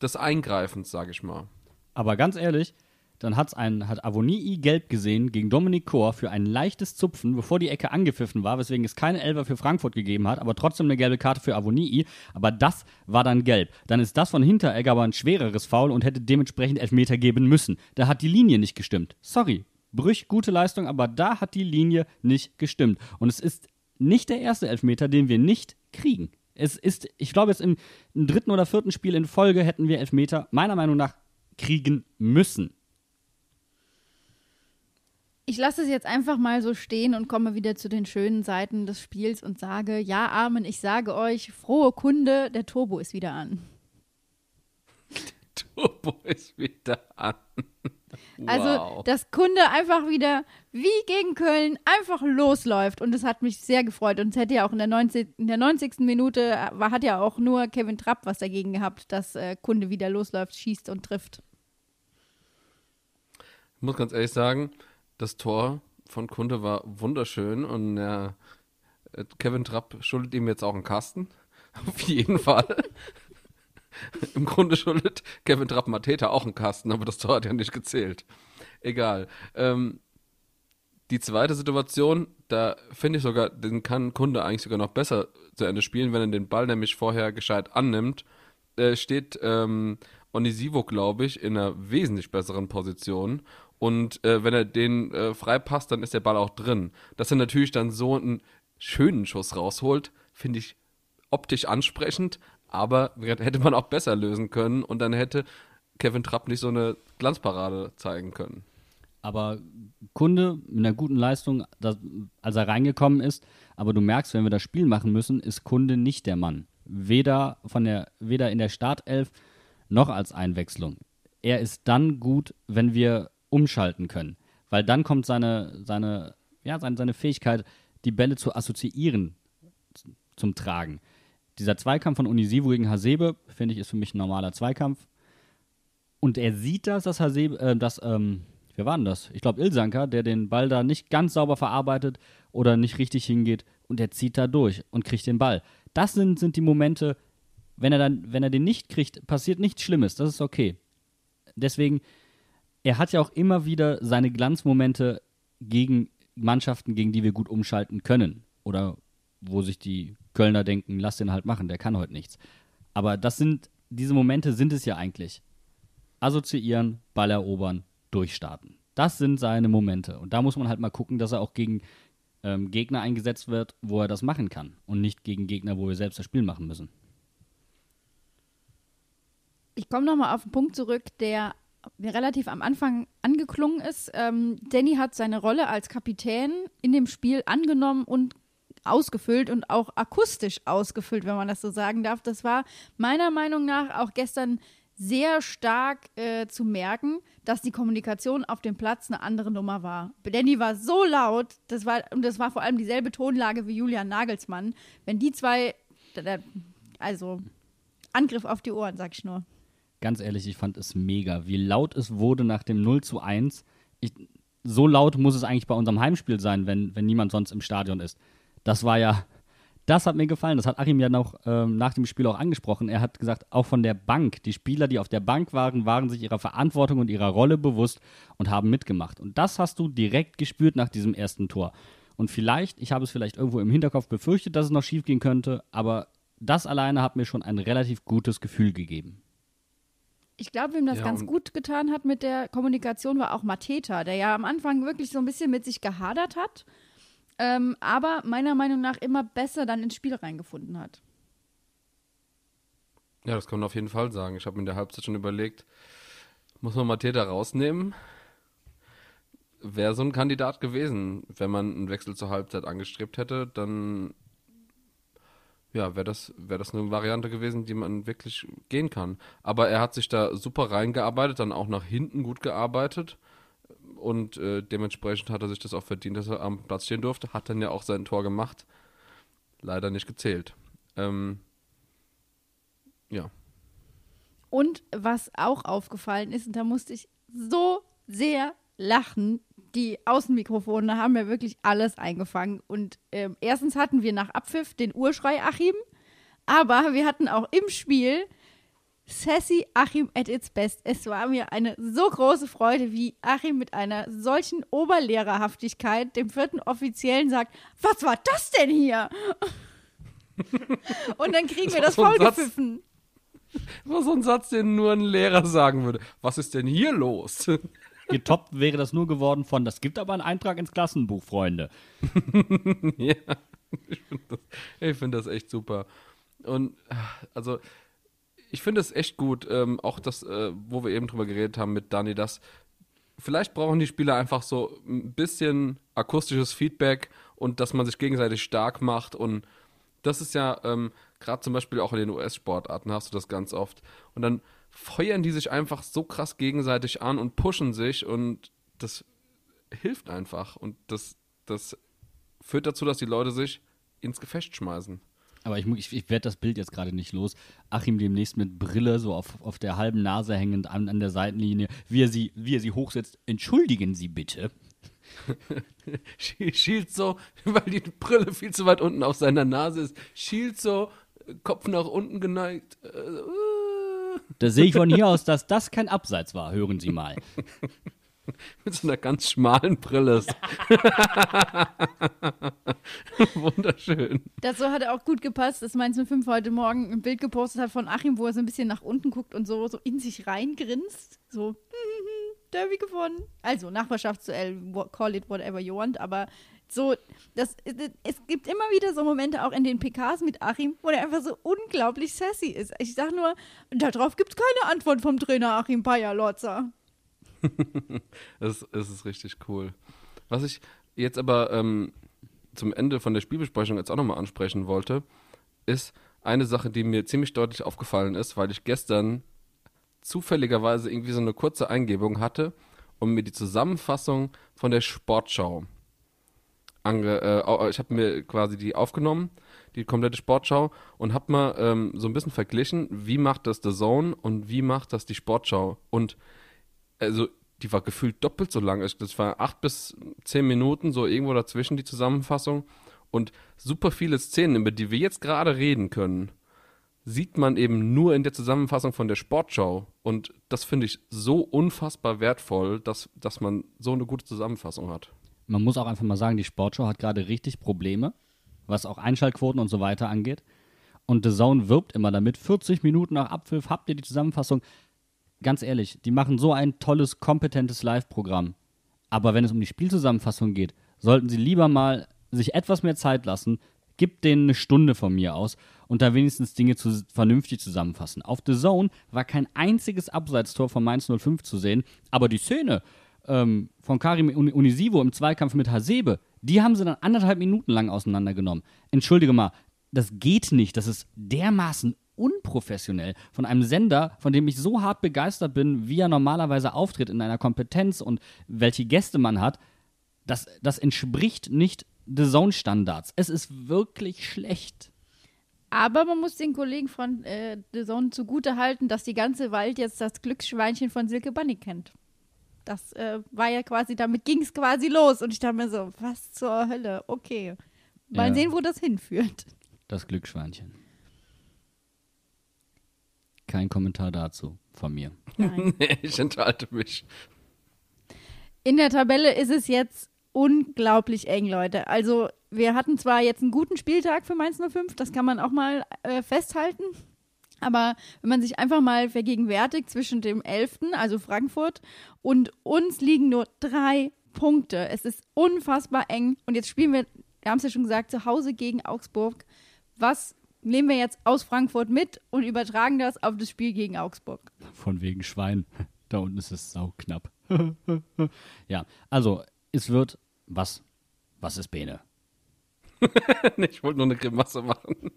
des Eingreifens, sage ich mal. Aber ganz ehrlich, dann hat's ein, hat Avonii gelb gesehen gegen Dominik Kor für ein leichtes Zupfen, bevor die Ecke angepfiffen war, weswegen es keine Elfer für Frankfurt gegeben hat, aber trotzdem eine gelbe Karte für Avonii. Aber das war dann gelb. Dann ist das von Hinteregger aber ein schwereres Foul und hätte dementsprechend Elfmeter geben müssen. Da hat die Linie nicht gestimmt. Sorry. Brüch, gute Leistung, aber da hat die Linie nicht gestimmt. Und es ist nicht der erste Elfmeter, den wir nicht kriegen. Es ist, ich glaube, jetzt im, im dritten oder vierten Spiel in Folge hätten wir Elfmeter meiner Meinung nach kriegen müssen. Ich lasse es jetzt einfach mal so stehen und komme wieder zu den schönen Seiten des Spiels und sage, ja, Armen, ich sage euch, frohe Kunde, der Turbo ist wieder an. (laughs) Turbo ist wieder an. Also, Wow. dass Kunde einfach wieder wie gegen Köln einfach losläuft. Und das hat mich sehr gefreut. Und es hätte ja auch in der 90. In der 90. Minute äh, war, hat ja auch nur Kevin Trapp was dagegen gehabt, dass äh, Kunde wieder losläuft, schießt und trifft. Ich muss ganz ehrlich sagen, das Tor von Kunde war wunderschön und äh, Kevin Trapp schuldet ihm jetzt auch einen Kasten. (laughs) Auf jeden Fall. (laughs) Im Grunde schuldet Kevin Trapp Mateta auch einen Kasten, aber das Tor hat ja nicht gezählt. Egal. Ähm, die zweite Situation, da finde ich sogar, den kann Kunde eigentlich sogar noch besser zu Ende spielen, wenn er den Ball nämlich vorher gescheit annimmt. Äh, steht ähm, Onisivo, glaube ich, in einer wesentlich besseren Position. Und äh, wenn er den äh, frei passt, dann ist der Ball auch drin. Dass er natürlich dann so einen schönen Schuss rausholt, finde ich optisch ansprechend, Aber hätte man auch besser lösen können und dann hätte Kevin Trapp nicht so eine Glanzparade zeigen können. Aber Kunde mit einer guten Leistung, das, als er reingekommen ist, aber du merkst, wenn wir das Spiel machen müssen, ist Kunde nicht der Mann. Weder, von der, weder in der Startelf noch als Einwechslung. Er ist dann gut, wenn wir umschalten können. Weil dann kommt seine, seine, ja, seine, seine Fähigkeit, die Bälle zu assoziieren, zum Tragen. Dieser Zweikampf von Unisivo gegen Hasebe, finde ich, ist für mich ein normaler Zweikampf. Und er sieht das, dass Hasebe, äh, dass, ähm, wer war denn das? Ich glaube Ilsanker, der den Ball da nicht ganz sauber verarbeitet oder nicht richtig hingeht und er zieht da durch und kriegt den Ball. Das sind, sind die Momente, wenn er dann, wenn er den nicht kriegt, passiert nichts Schlimmes, das ist okay. Deswegen, er hat ja auch immer wieder seine Glanzmomente gegen Mannschaften, gegen die wir gut umschalten können. Oder wo sich die Kölner denken, lass den halt machen, der kann heute nichts. Aber das sind, diese Momente sind es ja eigentlich. Assoziieren, Ball erobern, durchstarten. Das sind seine Momente. Und da muss man halt mal gucken, dass er auch gegen ähm, Gegner eingesetzt wird, wo er das machen kann. Und nicht gegen Gegner, wo wir selbst das Spiel machen müssen. Ich komme nochmal auf einen Punkt zurück, der mir relativ am Anfang angeklungen ist. Ähm, Danny hat seine Rolle als Kapitän in dem Spiel angenommen und ausgefüllt und auch akustisch ausgefüllt, wenn man das so sagen darf. Das war meiner Meinung nach auch gestern sehr stark äh, zu merken, dass die Kommunikation auf dem Platz eine andere Nummer war. Danny war so laut, das war, und das war vor allem dieselbe Tonlage wie Julian Nagelsmann. Wenn die zwei, also Angriff auf die Ohren, sag ich nur. Ganz ehrlich, ich fand es mega, wie laut es wurde nach dem 0 zu 1. Ich, so laut muss es eigentlich bei unserem Heimspiel sein, wenn, wenn niemand sonst im Stadion ist. Das war ja, das hat mir gefallen. Das hat Achim ja noch ähm, nach dem Spiel auch angesprochen. Er hat gesagt, auch von der Bank, die Spieler, die auf der Bank waren, waren sich ihrer Verantwortung und ihrer Rolle bewusst und haben mitgemacht. Und das hast du direkt gespürt nach diesem ersten Tor. Und vielleicht, ich habe es vielleicht irgendwo im Hinterkopf befürchtet, dass es noch schief gehen könnte, aber das alleine hat mir schon ein relativ gutes Gefühl gegeben. Ich glaube, wem das ja, ganz gut getan hat mit der Kommunikation, war auch Mateta, der ja am Anfang wirklich so ein bisschen mit sich gehadert hat ähm, aber meiner Meinung nach immer besser dann ins Spiel reingefunden hat. Ja, das kann man auf jeden Fall sagen. Ich habe mir in der Halbzeit schon überlegt, muss man Mateta rausnehmen? Wäre so ein Kandidat gewesen, wenn man einen Wechsel zur Halbzeit angestrebt hätte, dann ja, wäre das, wär das eine Variante gewesen, die man wirklich gehen kann. Aber er hat sich da super reingearbeitet, dann auch nach hinten gut gearbeitet und äh, dementsprechend hat er sich das auch verdient, dass er am Platz stehen durfte. Hat dann ja auch sein Tor gemacht. Leider nicht gezählt. Ähm, ja. Und was auch aufgefallen ist, und da musste ich so sehr lachen, die Außenmikrofone haben ja wirklich alles eingefangen. Und äh, erstens hatten wir nach Abpfiff den Urschrei Achim, aber wir hatten auch im Spiel Sassy Achim at its best. Es war mir eine so große Freude, wie Achim mit einer solchen Oberlehrerhaftigkeit dem vierten Offiziellen sagt, was war das denn hier? (laughs) Und dann kriegen wir das so vollgepfiffen. War so ein Satz, den nur ein Lehrer sagen würde. Was ist denn hier los? (laughs) Getoppt wäre das nur geworden von, das gibt aber einen Eintrag ins Klassenbuch, Freunde. (laughs) ja, ich finde das, find das echt super. Und also ich finde es echt gut, ähm, auch das, äh, wo wir eben drüber geredet haben mit Dani, dass vielleicht brauchen die Spieler einfach so ein bisschen akustisches Feedback und dass man sich gegenseitig stark macht und das ist ja ähm, gerade zum Beispiel auch in den US-Sportarten hast du das ganz oft und dann feuern die sich einfach so krass gegenseitig an und pushen sich und das hilft einfach und das, das führt dazu, dass die Leute sich ins Gefecht schmeißen. Aber ich, ich, ich werde das Bild jetzt gerade nicht los. Achim demnächst mit Brille so auf, auf der halben Nase hängend an, an der Seitenlinie, wie er, sie, wie er sie hochsetzt. Entschuldigen Sie bitte. (laughs) schielt so, (laughs) weil die Brille viel zu weit unten auf seiner Nase ist, schielt so, Kopf nach unten geneigt. Äh, äh. Da sehe ich von hier aus, dass das kein Abseits war. Hören Sie mal. (laughs) (laughs) Mit so einer ganz schmalen Brille. (laughs) Wunderschön. Dazu hat er auch gut gepasst, dass Mainz 05 heute Morgen ein Bild gepostet hat von Achim, wo er so ein bisschen nach unten guckt und so, so in sich reingrinst. So, (laughs) Derby gewonnen. Also Nachbarschaftsduell, call it whatever you want, aber So, das, es gibt immer wieder so Momente auch in den PKs mit Achim, wo er einfach so unglaublich sassy ist. Ich sag nur, darauf gibt es keine Antwort vom Trainer Achim Bayer-Lotzer. Es, es ist richtig cool. Was ich jetzt aber ähm, zum Ende von der Spielbesprechung jetzt auch nochmal ansprechen wollte, ist eine Sache, die mir ziemlich deutlich aufgefallen ist, weil ich gestern zufälligerweise irgendwie so eine kurze Eingebung hatte und mir die Zusammenfassung von der Sportschau ange, äh, ich habe mir quasi die aufgenommen, die komplette Sportschau und habe mal ähm, so ein bisschen verglichen, wie macht das The Zone und wie macht das die Sportschau und also die war gefühlt doppelt so lang. Das war acht bis zehn Minuten, so irgendwo dazwischen die Zusammenfassung und super viele Szenen, über die wir jetzt gerade reden können, sieht man eben nur in der Zusammenfassung von der Sportschau. Und das finde ich so unfassbar wertvoll, dass, dass man so eine gute Zusammenfassung hat man muss auch einfach mal sagen, die Sportschau hat gerade richtig Probleme, was auch Einschaltquoten und so weiter angeht. Und The Zone wirbt immer damit, 40 Minuten nach Abpfiff habt ihr die Zusammenfassung. Ganz ehrlich, die machen so ein tolles, kompetentes Live-Programm. Aber wenn es um die Spielzusammenfassung geht, sollten sie lieber mal sich etwas mehr Zeit lassen, gibt denen eine Stunde von mir aus und da wenigstens Dinge zu, vernünftig zusammenfassen. Auf The Zone war kein einziges Abseitstor von Mainz 05 zu sehen, aber die Szene, ähm, von Karim Unisivo im Zweikampf mit Hasebe, die haben sie dann anderthalb Minuten lang auseinandergenommen. Entschuldige mal, das geht nicht. Das ist dermaßen unprofessionell von einem Sender, von dem ich so hart begeistert bin, wie er normalerweise auftritt in einer Kompetenz und welche Gäste man hat. Das, das entspricht nicht The Zone-Standards. Es ist wirklich schlecht. Aber man muss den Kollegen von äh, The Zone zugute halten, dass die ganze Welt jetzt das Glücksschweinchen von Silke Bunny kennt. Das äh, war ja quasi, damit ging es quasi los. Und ich dachte mir so, was zur Hölle? Okay. Mal ja. sehen, wo das hinführt. Das Glücksschweinchen. Kein Kommentar dazu von mir. Nein. nee, (laughs) ich enthalte mich. In der Tabelle ist es jetzt unglaublich eng, Leute. Also, wir hatten zwar jetzt einen guten Spieltag für Mainz 05, das kann man auch mal äh, festhalten. Aber wenn man sich einfach mal vergegenwärtigt zwischen dem 11., also Frankfurt, und uns liegen nur drei Punkte. Es ist unfassbar eng. Und jetzt spielen wir, wir haben es ja schon gesagt, zu Hause gegen Augsburg. Was nehmen wir jetzt aus Frankfurt mit und übertragen das auf das Spiel gegen Augsburg? Von wegen Schwein. (laughs) Da unten ist es sauknapp. (laughs) ja, also es wird was? Was ist Bene? (laughs) ich wollte nur eine Grimasse machen.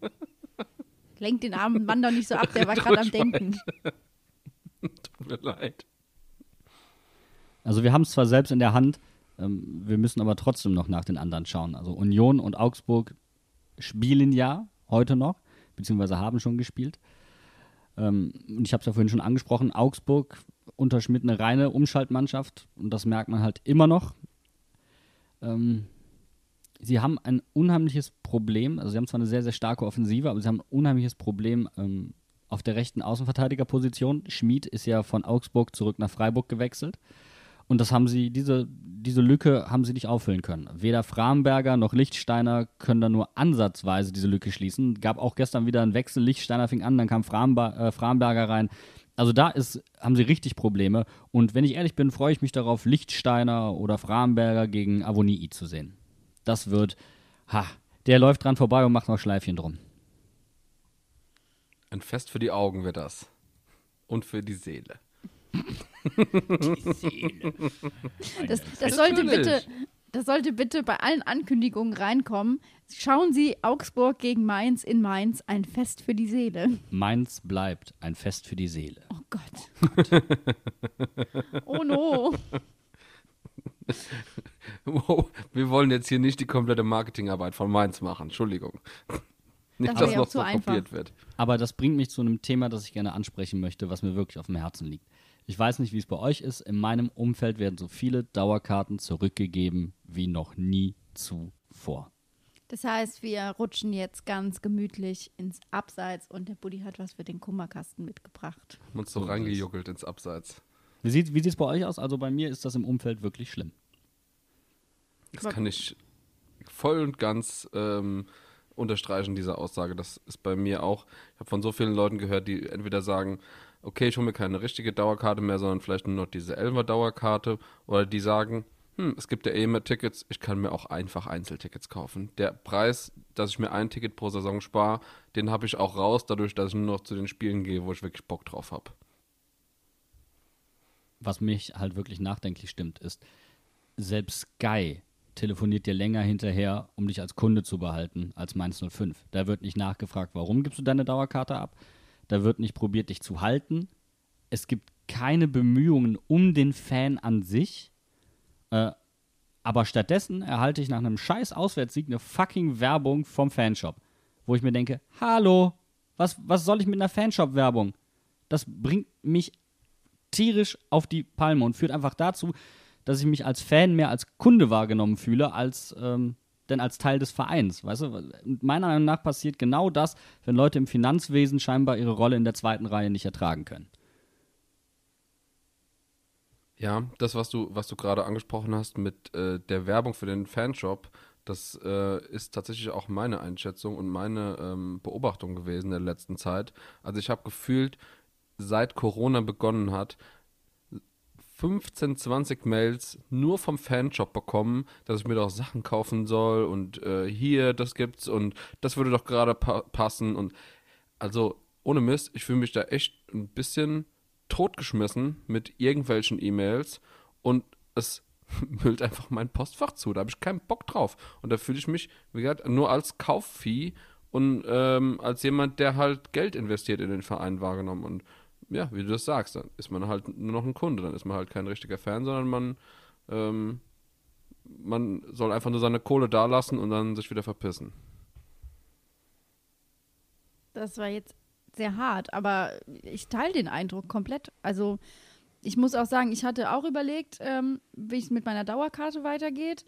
Lenkt den armen Mann doch nicht so ab, der war gerade am Denken. Tut mir leid. Also wir haben es zwar selbst in der Hand, ähm, wir müssen aber trotzdem noch nach den anderen schauen. Also Union und Augsburg spielen ja heute noch, beziehungsweise haben schon gespielt. Ähm, und ich habe es ja vorhin schon angesprochen, Augsburg unter Schmidt eine reine Umschaltmannschaft und das merkt man halt immer noch. Ähm, sie haben ein unheimliches Problem, also sie haben zwar eine sehr, sehr starke Offensive, aber sie haben ein unheimliches Problem ähm, auf der rechten Außenverteidigerposition. Schmid ist ja von Augsburg zurück nach Freiburg gewechselt. Und das haben sie, diese, diese Lücke haben sie nicht auffüllen können. Weder Framberger noch Lichtsteiner können da nur ansatzweise diese Lücke schließen. Gab auch gestern wieder einen Wechsel. Lichtsteiner fing an, dann kam Framber, äh, Framberger rein. Also da ist, haben sie richtig Probleme. Und wenn ich ehrlich bin, freue ich mich darauf, Lichtsteiner oder Framberger gegen Avonii zu sehen. Das wird, ha, der läuft dran vorbei und macht noch Schleifchen drum. Ein Fest für die Augen wird das. Und für die Seele. Die Seele. Das, das sollte bitte, das sollte bitte bei allen Ankündigungen reinkommen. Schauen Sie Augsburg gegen Mainz in Mainz, ein Fest für die Seele. Mainz bleibt ein Fest für die Seele. Oh Gott. oh no. (laughs) wow, wir wollen jetzt hier nicht die komplette Marketingarbeit von Mainz machen. Entschuldigung. Nicht, das dass noch so kopiert wird. Aber das bringt mich zu einem Thema, das ich gerne ansprechen möchte, was mir wirklich auf dem Herzen liegt. Ich weiß nicht, wie es bei euch ist. In meinem Umfeld werden so viele Dauerkarten zurückgegeben wie noch nie zuvor. Das heißt, wir rutschen jetzt ganz gemütlich ins Abseits und der Buddy hat was für den Kummerkasten mitgebracht. Haben uns so reingejuckelt ins Abseits. Wie sieht es bei euch aus? Also bei mir ist das im Umfeld wirklich schlimm. Das kann ich voll und ganz ähm, unterstreichen, diese Aussage. Das ist bei mir auch. Ich habe von so vielen Leuten gehört, die entweder sagen, okay, ich hole mir keine richtige Dauerkarte mehr, sondern vielleicht nur noch diese Elfer Dauerkarte. Oder die sagen, hm, es gibt ja eh immer Tickets, ich kann mir auch einfach Einzeltickets kaufen. Der Preis, dass ich mir ein Ticket pro Saison spare, den habe ich auch raus, dadurch, dass ich nur noch zu den Spielen gehe, wo ich wirklich Bock drauf habe. Was mich halt wirklich nachdenklich stimmt, ist, selbst Sky telefoniert dir länger hinterher, um dich als Kunde zu behalten, als Mainz 05. Da wird nicht nachgefragt, warum gibst du deine Dauerkarte ab. Da wird nicht probiert, dich zu halten. Es gibt keine Bemühungen um den Fan an sich. Äh, aber stattdessen erhalte ich nach einem scheiß Auswärtssieg eine fucking Werbung vom Fanshop. Wo ich mir denke, hallo, was, was soll ich mit einer Fanshop-Werbung? Das bringt mich tierisch auf die Palme und führt einfach dazu, dass ich mich als Fan mehr als Kunde wahrgenommen fühle, als ähm, denn als Teil des Vereins. Weißt du, meiner Meinung nach passiert genau das, wenn Leute im Finanzwesen scheinbar ihre Rolle in der zweiten Reihe nicht ertragen können. Ja, das, was du, was du gerade angesprochen hast mit äh, der Werbung für den Fanshop, das äh, ist tatsächlich auch meine Einschätzung und meine ähm, Beobachtung gewesen in der letzten Zeit. Also ich habe gefühlt, seit Corona begonnen hat, 15, 20 Mails nur vom Fanshop bekommen, dass ich mir doch Sachen kaufen soll und äh, hier, das gibt's und das würde doch gerade pa passen und also ohne Mist, ich fühle mich da echt ein bisschen totgeschmissen mit irgendwelchen E-Mails und es (laughs) müllt einfach mein Postfach zu. Da habe ich keinen Bock drauf. Und da fühle ich mich, wie gesagt, nur als Kaufvieh und ähm, als jemand, der halt Geld investiert in den Verein wahrgenommen. Und ja, wie du das sagst, dann ist man halt nur noch ein Kunde. Dann ist man halt kein richtiger Fan, sondern man, ähm, man soll einfach nur seine Kohle dalassen und dann sich wieder verpissen. Das war jetzt sehr hart, aber ich teile den Eindruck komplett. Also ich muss auch sagen, ich hatte auch überlegt, ähm, wie es mit meiner Dauerkarte weitergeht,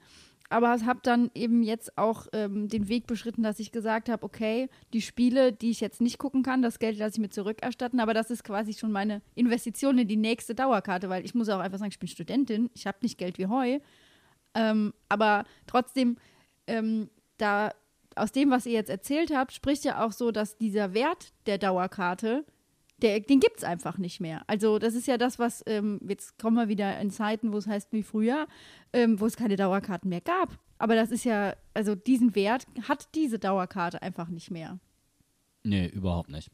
aber habe dann eben jetzt auch ähm, den Weg beschritten, dass ich gesagt habe, okay, die Spiele, die ich jetzt nicht gucken kann, das Geld lasse ich mir zurückerstatten, aber das ist quasi schon meine Investition in die nächste Dauerkarte, weil ich muss auch einfach sagen, ich bin Studentin, ich habe nicht Geld wie Heu, ähm, aber trotzdem ähm, da aus dem, was ihr jetzt erzählt habt, spricht ja auch so, dass dieser Wert der Dauerkarte, der, den gibt es einfach nicht mehr. Also das ist ja das, was, ähm, jetzt kommen wir wieder in Zeiten, wo es heißt wie früher, ähm, wo es keine Dauerkarten mehr gab. Aber das ist ja, also diesen Wert hat diese Dauerkarte einfach nicht mehr. Nee, überhaupt nicht.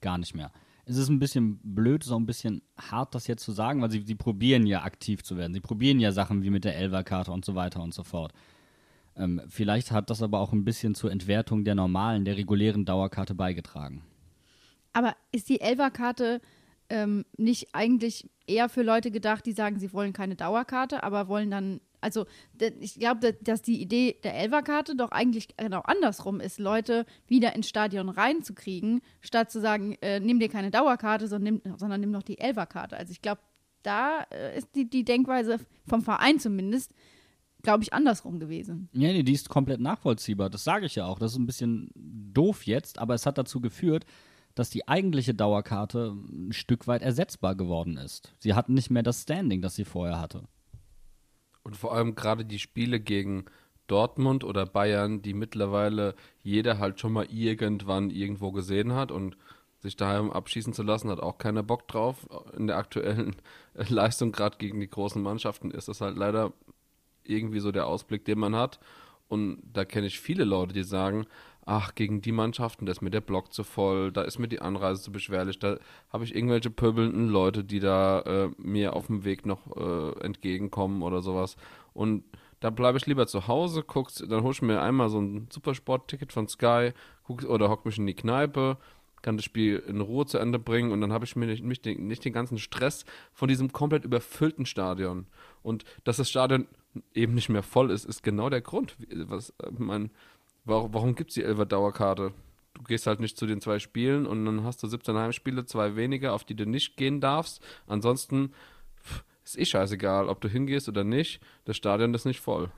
Gar nicht mehr. Es ist ein bisschen blöd, so ein bisschen hart, das jetzt zu sagen, weil sie, sie probieren ja aktiv zu werden. Sie probieren ja Sachen wie mit der Elva-Karte und so weiter und so fort. Ähm, vielleicht hat das aber auch ein bisschen zur Entwertung der normalen, der regulären Dauerkarte beigetragen. Aber ist die Elva-Karte ähm, nicht eigentlich eher für Leute gedacht, die sagen, sie wollen keine Dauerkarte, aber wollen dann, also ich glaube, dass die Idee der Elva-Karte doch eigentlich genau andersrum ist, Leute wieder ins Stadion reinzukriegen, statt zu sagen, äh, nimm dir keine Dauerkarte, sondern nimm, sondern nimm noch die Elva-Karte. Also ich glaube, da äh, ist die, die Denkweise vom Verein zumindest, glaube ich, andersrum gewesen. Ja, nee, die ist komplett nachvollziehbar. Das sage ich ja auch. Das ist ein bisschen doof jetzt, aber es hat dazu geführt, dass die eigentliche Dauerkarte ein Stück weit ersetzbar geworden ist. Sie hatten nicht mehr das Standing, das sie vorher hatte. Und vor allem gerade die Spiele gegen Dortmund oder Bayern, die mittlerweile jeder halt schon mal irgendwann irgendwo gesehen hat und sich daheim abschießen zu lassen, hat auch keiner Bock drauf. In der aktuellen (laughs) Leistung, gerade gegen die großen Mannschaften, ist das halt leider irgendwie so der Ausblick, den man hat. Und da kenne ich viele Leute, die sagen, ach, gegen die Mannschaften, da ist mir der Block zu voll, da ist mir die Anreise zu beschwerlich, da habe ich irgendwelche pöbelnden Leute, die da äh, mir auf dem Weg noch äh, entgegenkommen oder sowas. Und da bleibe ich lieber zu Hause, guck's, dann hole ich mir einmal so ein Supersport-Ticket von Sky, guck, oder hock mich in die Kneipe, kann das Spiel in Ruhe zu Ende bringen und dann habe ich mir nicht, nicht, den, nicht den ganzen Stress von diesem komplett überfüllten Stadion. Und dass das Stadion eben nicht mehr voll ist, ist genau der Grund. Was, äh, mein, warum warum gibt es die Elfer Dauerkarte? Du gehst halt nicht zu den zwei Spielen und dann hast du 17 Heimspiele, zwei weniger, auf die du nicht gehen darfst. Ansonsten ist eh scheißegal, ob du hingehst oder nicht. Das Stadion ist nicht voll.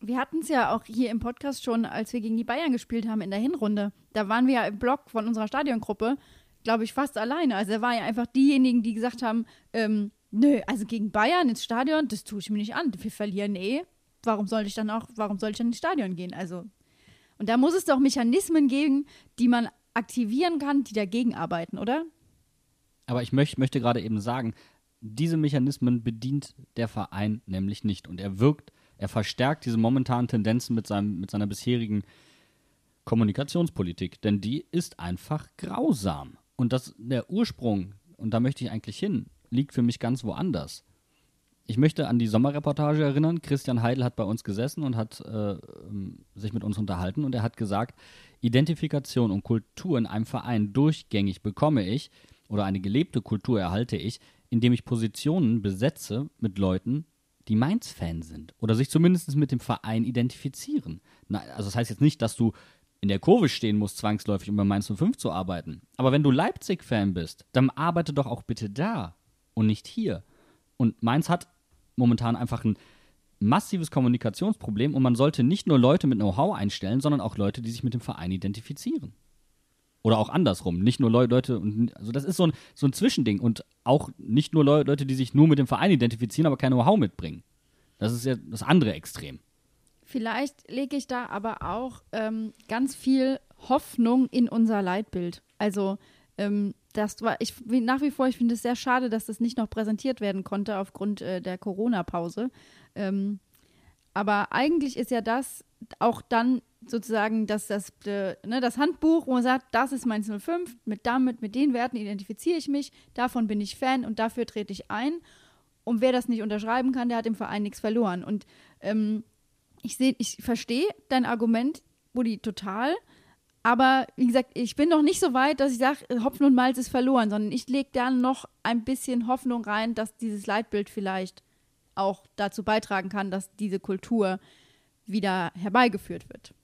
Wir hatten es ja auch hier im Podcast schon, als wir gegen die Bayern gespielt haben in der Hinrunde. Da waren wir ja im Block von unserer Stadiongruppe, glaube ich, fast alleine. Also da waren ja einfach diejenigen, die gesagt haben, ähm, Nö, also gegen Bayern ins Stadion, das tue ich mir nicht an. Wir verlieren eh. Warum soll ich dann auch, warum soll ich dann ins Stadion gehen? Also, und da muss es doch Mechanismen geben, die man aktivieren kann, die dagegen arbeiten, oder? Aber ich möcht, möchte gerade eben sagen, Diese Mechanismen bedient der Verein nämlich nicht. Und er wirkt, er verstärkt diese momentanen Tendenzen mit, seinem, mit seiner bisherigen Kommunikationspolitik. Denn die ist einfach grausam. Und das, der Ursprung, und da möchte ich eigentlich hin, liegt für mich ganz woanders. Ich möchte an die Sommerreportage erinnern. Christian Heidel hat bei uns gesessen und hat äh, sich mit uns unterhalten und er hat gesagt, Identifikation und Kultur in einem Verein durchgängig bekomme ich oder eine gelebte Kultur erhalte ich, indem ich Positionen besetze mit Leuten, die Mainz-Fan sind oder sich zumindest mit dem Verein identifizieren. Na, also das heißt jetzt nicht, dass du in der Kurve stehen musst, zwangsläufig, um bei Mainz 05 zu arbeiten. Aber wenn du Leipzig-Fan bist, dann arbeite doch auch bitte da und nicht hier. Und Mainz hat momentan einfach ein massives Kommunikationsproblem und man sollte nicht nur Leute mit Know-how einstellen, sondern auch Leute, die sich mit dem Verein identifizieren. Oder auch andersrum. Nicht nur Leu Leute, also das ist so ein, so ein Zwischending und auch nicht nur Leu Leute, die sich nur mit dem Verein identifizieren, aber kein Know-how mitbringen. Das ist ja das andere Extrem. Vielleicht lege ich da aber auch ähm, ganz viel Hoffnung in unser Leitbild. Also ähm, das war, ich nach wie vor, ich finde es sehr schade, dass das nicht noch präsentiert werden konnte aufgrund äh, der Corona-Pause. Ähm, aber eigentlich ist ja das auch dann sozusagen das, das, äh, ne, das Handbuch, wo man sagt, das ist mein 05, mit damit, mit den Werten identifiziere ich mich, davon bin ich Fan und dafür trete ich ein. Und wer das nicht unterschreiben kann, der hat im Verein nichts verloren. Und ähm, ich sehe, ich verstehe dein Argument, Buddy, total. Aber wie gesagt, ich bin noch nicht so weit, dass ich sage, Hopfen und Malz ist verloren, sondern ich lege da noch ein bisschen Hoffnung rein, dass dieses Leitbild vielleicht auch dazu beitragen kann, dass diese Kultur wieder herbeigeführt wird.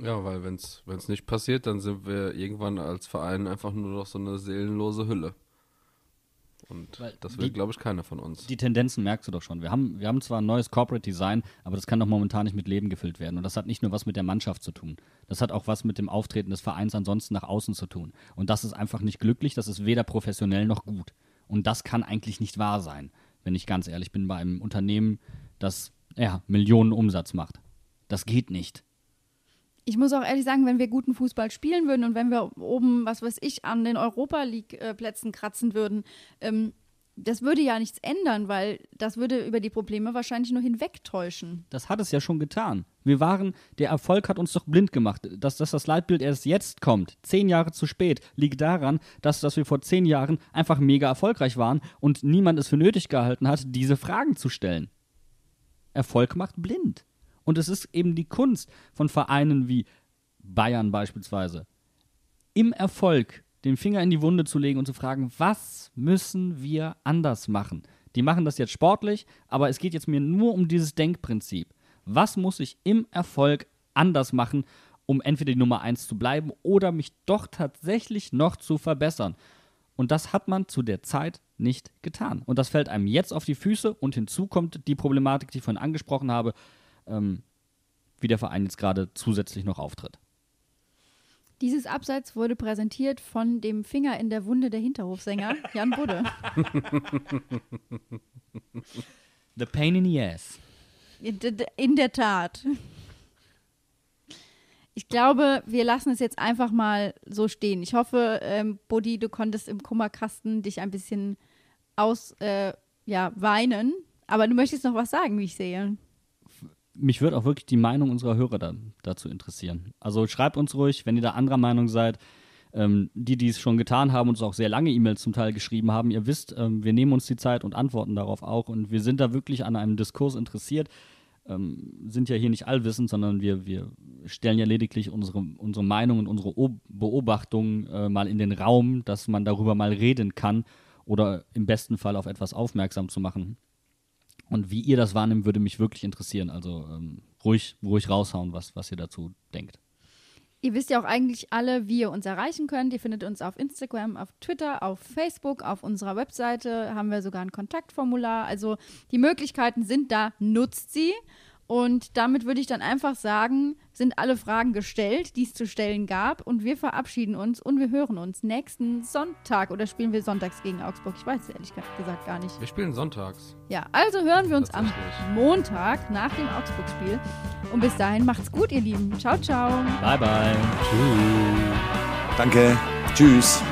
Ja, weil wenn es nicht passiert, dann sind wir irgendwann als Verein einfach nur noch so eine seelenlose Hülle. Und Weil das will, glaube ich, keiner von uns. Die Tendenzen merkst du doch schon. Wir haben, wir haben zwar ein neues Corporate Design, aber das kann doch momentan nicht mit Leben gefüllt werden. Und das hat nicht nur was mit der Mannschaft zu tun. Das hat auch was mit dem Auftreten des Vereins ansonsten nach außen zu tun. Und das ist einfach nicht glücklich, das ist weder professionell noch gut. Und das kann eigentlich nicht wahr sein, wenn ich ganz ehrlich bin, bei einem Unternehmen, das ja, Millionen Umsatz macht. Das geht nicht ich muss auch ehrlich sagen, wenn wir guten Fußball spielen würden und wenn wir oben, was weiß ich, an den Europa League-Plätzen kratzen würden, ähm, das würde ja nichts ändern, weil das würde über die Probleme wahrscheinlich nur hinwegtäuschen. Das hat es ja schon getan. Wir waren, der Erfolg hat uns doch blind gemacht. Dass, dass das Leitbild erst jetzt kommt, zehn Jahre zu spät, liegt daran, dass, dass wir vor zehn Jahren einfach mega erfolgreich waren und niemand es für nötig gehalten hat, diese Fragen zu stellen. Erfolg macht blind. Und es ist eben die Kunst von Vereinen wie Bayern beispielsweise, im Erfolg den Finger in die Wunde zu legen und zu fragen, was müssen wir anders machen? Die machen das jetzt sportlich, aber es geht jetzt mir nur um dieses Denkprinzip. Was muss ich im Erfolg anders machen, um entweder die Nummer 1 zu bleiben oder mich doch tatsächlich noch zu verbessern? Und das hat man zu der Zeit nicht getan. Und das fällt einem jetzt auf die Füße und hinzu kommt die Problematik, die ich vorhin angesprochen habe ähm, wie der Verein jetzt gerade zusätzlich noch auftritt. Dieses Abseits wurde präsentiert von dem Finger in der Wunde der Hinterhofsänger Jan Budde. The pain in the ass. In der Tat. Ich glaube, wir lassen es jetzt einfach mal so stehen. Ich hoffe, ähm, Buddy, du konntest im Kummerkasten dich ein bisschen aus, äh, ja, weinen. Aber du möchtest noch was sagen, wie ich sehe mich würde auch wirklich die Meinung unserer Hörer da, dazu interessieren. Also schreibt uns ruhig, wenn ihr da anderer Meinung seid. Ähm, die, die es schon getan haben, uns auch sehr lange E-Mails zum Teil geschrieben haben. Ihr wisst, ähm, wir nehmen uns die Zeit und antworten darauf auch. Und wir sind da wirklich an einem Diskurs interessiert. Ähm, sind ja hier nicht allwissend, sondern wir, wir stellen ja lediglich unsere, unsere Meinung und unsere Beobachtungen äh, mal in den Raum, dass man darüber mal reden kann oder im besten Fall auf etwas aufmerksam zu machen. Und wie ihr das wahrnehmt, würde mich wirklich interessieren. Also ähm, ruhig, ruhig raushauen, was, was ihr dazu denkt. Ihr wisst ja auch eigentlich alle, wie ihr uns erreichen könnt. Ihr findet uns auf Instagram, auf Twitter, auf Facebook, auf unserer Webseite haben wir sogar ein Kontaktformular. Also die Möglichkeiten sind da, nutzt sie. Und damit würde ich dann einfach sagen, sind alle Fragen gestellt, die es zu stellen gab. Und wir verabschieden uns und wir hören uns nächsten Sonntag. Oder spielen wir sonntags gegen Augsburg? Ich weiß es ehrlich gesagt gar nicht. Wir spielen sonntags. Ja, also hören wir uns am Montag nach dem Augsburg-Spiel. Und bis dahin macht's gut, ihr Lieben. Ciao, ciao. Bye, bye. Tschüss. Danke. Tschüss.